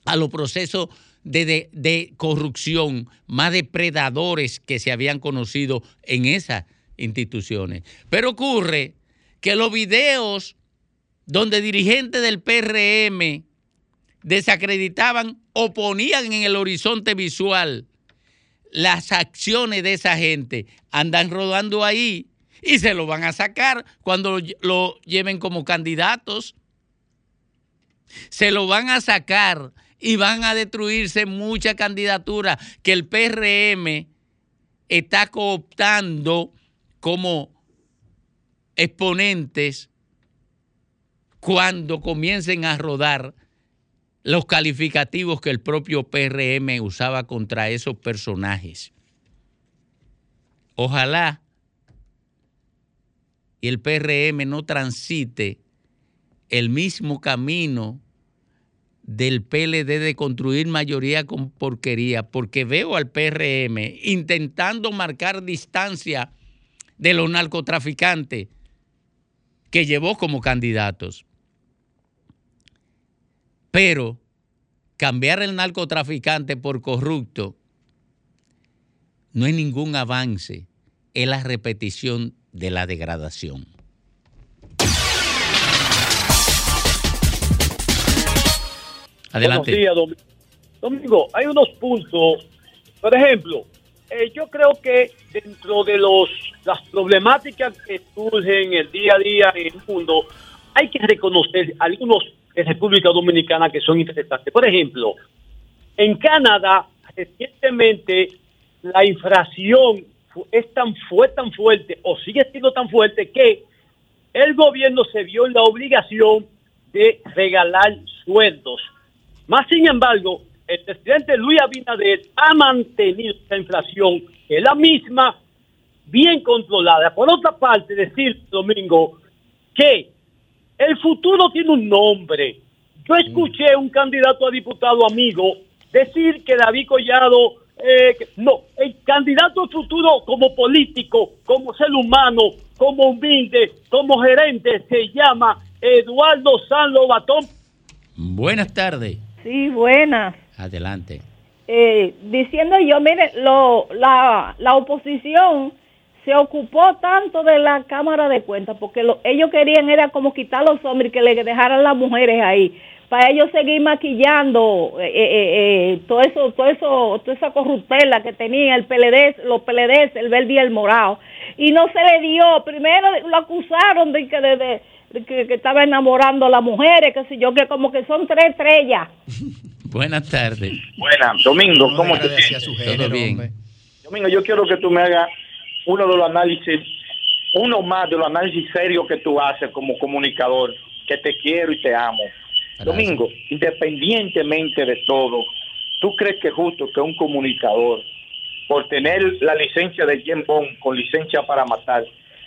a los procesos de, de corrupción más depredadores que se habían conocido en esa instituciones. Pero ocurre que los videos donde dirigentes del PRM desacreditaban o ponían en el horizonte visual las acciones de esa gente, andan rodando ahí y se lo van a sacar cuando lo, lleven como candidatos. Se lo van a sacar y van a destruirse muchas candidaturas que el PRM está cooptando como exponentes cuando comiencen a rodar los calificativos que el propio PRM usaba contra esos personajes. Ojalá y el PRM no transite el mismo camino del PLD de construir mayoría con porquería, porque veo al PRM intentando marcar distancia de los narcotraficantes que llevó como candidatos. Pero cambiar el narcotraficante por corrupto no es ningún avance, es la repetición de la degradación. Adelante. Buenos días, Domingo. Hay unos puntos, por ejemplo, eh, yo creo que dentro de los las problemáticas que surgen el día a día en el mundo, hay que reconocer algunos de República Dominicana que son interesantes. Por ejemplo, en Canadá, recientemente la infracción es tan, fue tan fuerte o sigue siendo tan fuerte que el gobierno se vio en la obligación de regalar sueldos. Más sin embargo, el presidente Luis Abinader ha mantenido esta inflación, que es la misma, bien controlada. Por otra parte, decir, Domingo, que el futuro tiene un nombre. Yo escuché a un candidato a diputado amigo decir que David Collado, eh, no, el candidato futuro como político, como ser humano, como humilde, como gerente, se llama Eduardo San Lobatón. Buenas tardes. Sí, buenas. Adelante. Eh, diciendo yo, mire, lo, la, la oposición se ocupó tanto de la Cámara de Cuentas porque lo- ellos querían era como quitar a los hombres y que le dejaran las mujeres ahí para ellos seguir maquillando eh, eh, todo eso, todo eso, toda esa corruptela que tenía el PLD, los PLD, el verde y el morado y no se le dio. Primero lo acusaron de que de que, que estaba enamorando a las mujeres, que sé yo, que como que son tres estrellas. Buenas tardes. Buenas, Domingo, ¿cómo te sientes? Todo bien. Domingo, yo quiero que tú me hagas uno de los análisis, uno más de los análisis serios que tú haces como comunicador, que te quiero y te amo. Domingo, independientemente de todo, ¿tú crees que es justo que un comunicador, por tener la licencia de James Bond con licencia para matar,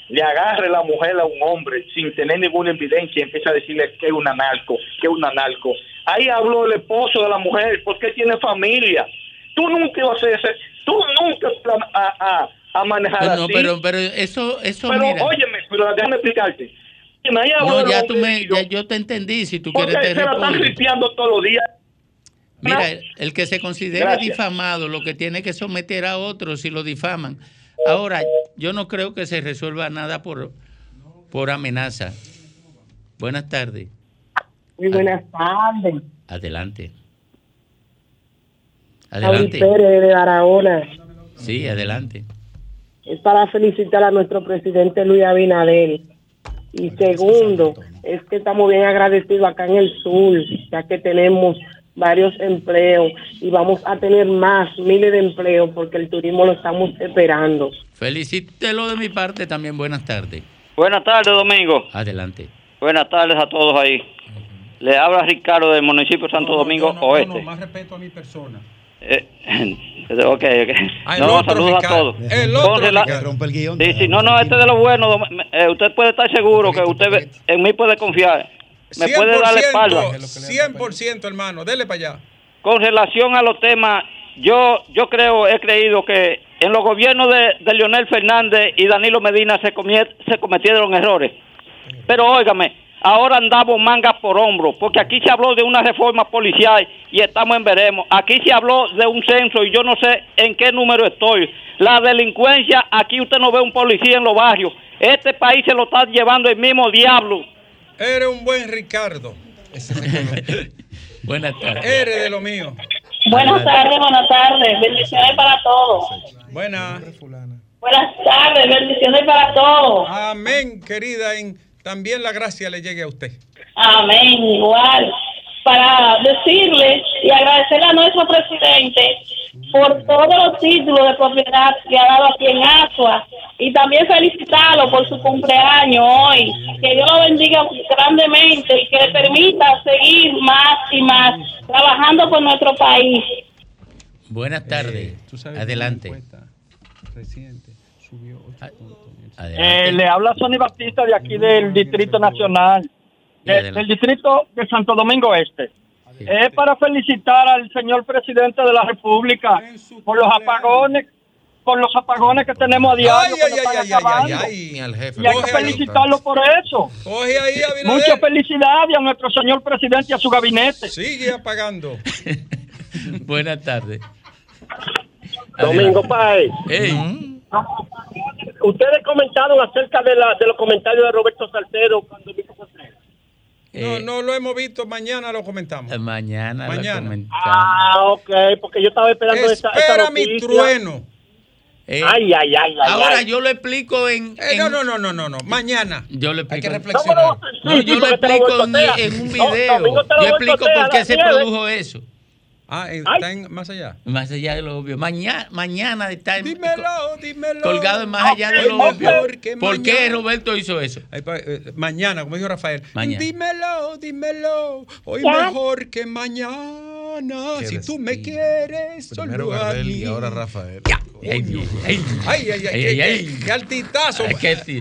le agarre la mujer a un hombre sin tener ninguna evidencia y empieza a decirle que es un anarco, que es un anarco? Ahí habló el esposo de la mujer, porque tiene familia. Tú nunca vas a hacer tú nunca vas a, a, a manejar No, así. pero, pero eso, eso Pero, mira. óyeme, pero déjame explicarte. Ahí habló No, ya tú me, ya yo te entendí. Si tú porque quieres te se la están todos los días. Mira, el- el que se considere Gracias. difamado, lo que tiene que someter a otros si lo difaman. Ahora, yo no creo que se resuelva nada por, por amenaza. Buenas tardes. Muy buenas tardes. Adelante. Adelante. Pérez de Barahona. Sí, adelante. Es para felicitar a nuestro presidente Luis Abinader. Y segundo, es que estamos bien agradecidos acá en el sur, ya que tenemos varios empleos y vamos a tener más, miles de empleos, porque el turismo lo estamos esperando. Felicítelo de mi parte también. Buenas tardes. Buenas tardes, Domingo. Adelante. Buenas tardes a todos ahí. Le habla Ricardo del municipio de Santo Domingo Oeste. más respeto a mi persona. Eh, ok, ok. Ah, el no, saludos a todos. El otro. Rompe el guion. Sí, sí, no, no, este de lo bueno. eh, usted puede estar seguro que usted ve- en mí puede confiar. Me puede dar la espalda. 100%, hermano. Dele para allá. Con relación a los temas, yo yo creo, he creído que en los gobiernos de, de Leonel Fernández y Danilo Medina se, cometieron errores. Pero óigame, ahora andamos mangas por hombro, porque aquí se habló de una reforma policial y estamos en veremos. Aquí se habló de un censo y yo no sé en qué número estoy. La delincuencia, aquí usted no ve un policía en los barrios. Este país se lo está llevando el mismo diablo. Eres un buen Ricardo. Buenas tardes. Eres de lo mío. Buenas tardes, buenas tardes. Bendiciones para todos. Buenas. Buenas tardes, bendiciones para todos. Amén, querida. En, también la gracia le llegue a usted. Amén, igual. Para decirle y agradecerle a nuestro presidente por todos los títulos de propiedad que ha dado aquí en Asua y también felicitarlo por su cumpleaños hoy. Que Dios lo bendiga grandemente y que le permita seguir más y más trabajando por nuestro país. Buenas tardes. Adelante. Reciente subió 8 puntos. Eh, le habla Sonny Batista de aquí del Distrito Nacional, de- del Distrito de Santo Domingo Este. Es para felicitar al señor presidente de la República por los apagones, por los apagones que tenemos a diario. que Ay, nos ay, ay, ay, al jefe. Y hay que ahí. felicitarlo por eso. Coge ahí, Abinader. Muchas felicidades a nuestro señor presidente y a su gabinete. Sigue apagando. Buenas tardes. Domingo Páez. Ey. Ustedes comentaron acerca de, la, de los comentarios de Roberto Salcedo cuando vino Contreras. No, no lo hemos visto. Mañana lo comentamos. Eh, Mañana, lo Mañana. comentamos. Ah, ok, porque yo estaba esperando esa, esa Espera mi trueno. Eh, Ay, ay, ay, ay. Ahora ay. yo lo explico en, Eh, en- no, no, no, no, no, no. Mañana. Yo lo explico. reflexionar. No, yo lo explico en, en un video. yo explico por qué se produjo eso. Ah, está en- más allá. Más allá de lo obvio. Mañana, mañana está en- Dímelo, dímelo. colgado en más allá de lo Hoy obvio. mejor que ¿Por qué. Roberto hizo eso? Ay, pa- eh, mañana, como dijo Rafael. Mañana. Dímelo, dímelo. Hoy Ya. mejor que mañana. Si tú me quieres, solo a Gardel y mí. ahora Rafael. Ay, ay, Ay, ay, ay, Ay, qué, altitazo.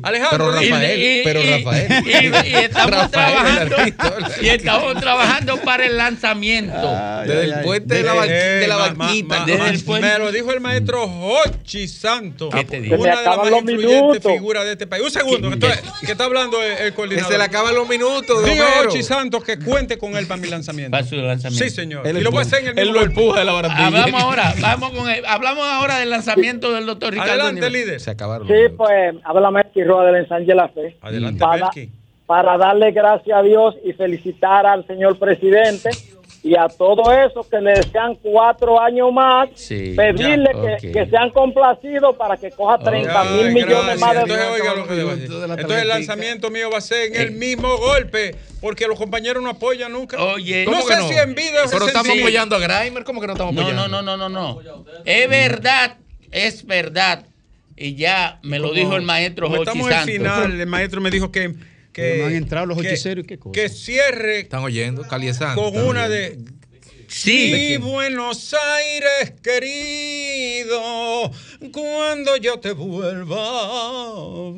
Alejandro, Pero. Rafael, Y- y- pero Rafael. Y, y estamos Rafael, trabajando. el artista. Y estamos trabajando para el lanzamiento. Desde el puente de la, de la barquita. ma- Desde ma- el puente. me lo dijo el maestro Hochi Santos. ¿Qué te dijo? Una de las acaban más los influyentes minutos. figuras de este país. Un segundo, que, está hablando el, el que coordinador. se le acaban los minutos. Digo. Hochi Santos que cuente con él para mi lanzamiento. Para su lanzamiento. Sí, señor. Él y lo voy a hacer en el Él lo empuja de la barandilla. Hablamos ahora, vamos con el- hablamos ahora del lanzamiento del doctor Ricardo Adelante, líder. Se acabaron. Sí, pues habla Melqui Roa del ensanche La Fe. Adelante, para, Melqui. para darle gracias a Dios y felicitar al señor presidente y a todo eso que le desean cuatro años más, Sí, pedirle ya, que, sean complacidos para que coja 30 mil Ay, millones gracias. más de Entonces, oiga lo que la Entonces el lanzamiento mío va a ser en el mismo golpe, porque los compañeros no apoyan nunca. Oye, no ¿Cómo sé que no? si en vida Pero estamos apoyando a Grimer. ¿Cómo que no estamos No, apoyando? no, no, no, no, no. Es verdad, es verdad. Y ya me lo Como- dijo el maestro Jochi Estamos al final, el maestro me dijo que. que han entrado los que- hechiceros y qué cosa. Que cierre Están oyendo. Caliesando. con una de. Sí. Mi Buenos Aires querido, cuando yo te vuelva a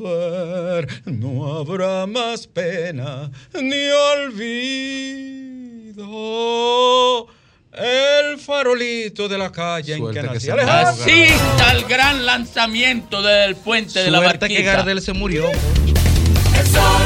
ver, no habrá más pena ni olvido. El farolito de la calle Suerte en que que nací. Así está el gran lanzamiento del puente de la Suerte que barquita. Gardel se murió. El sol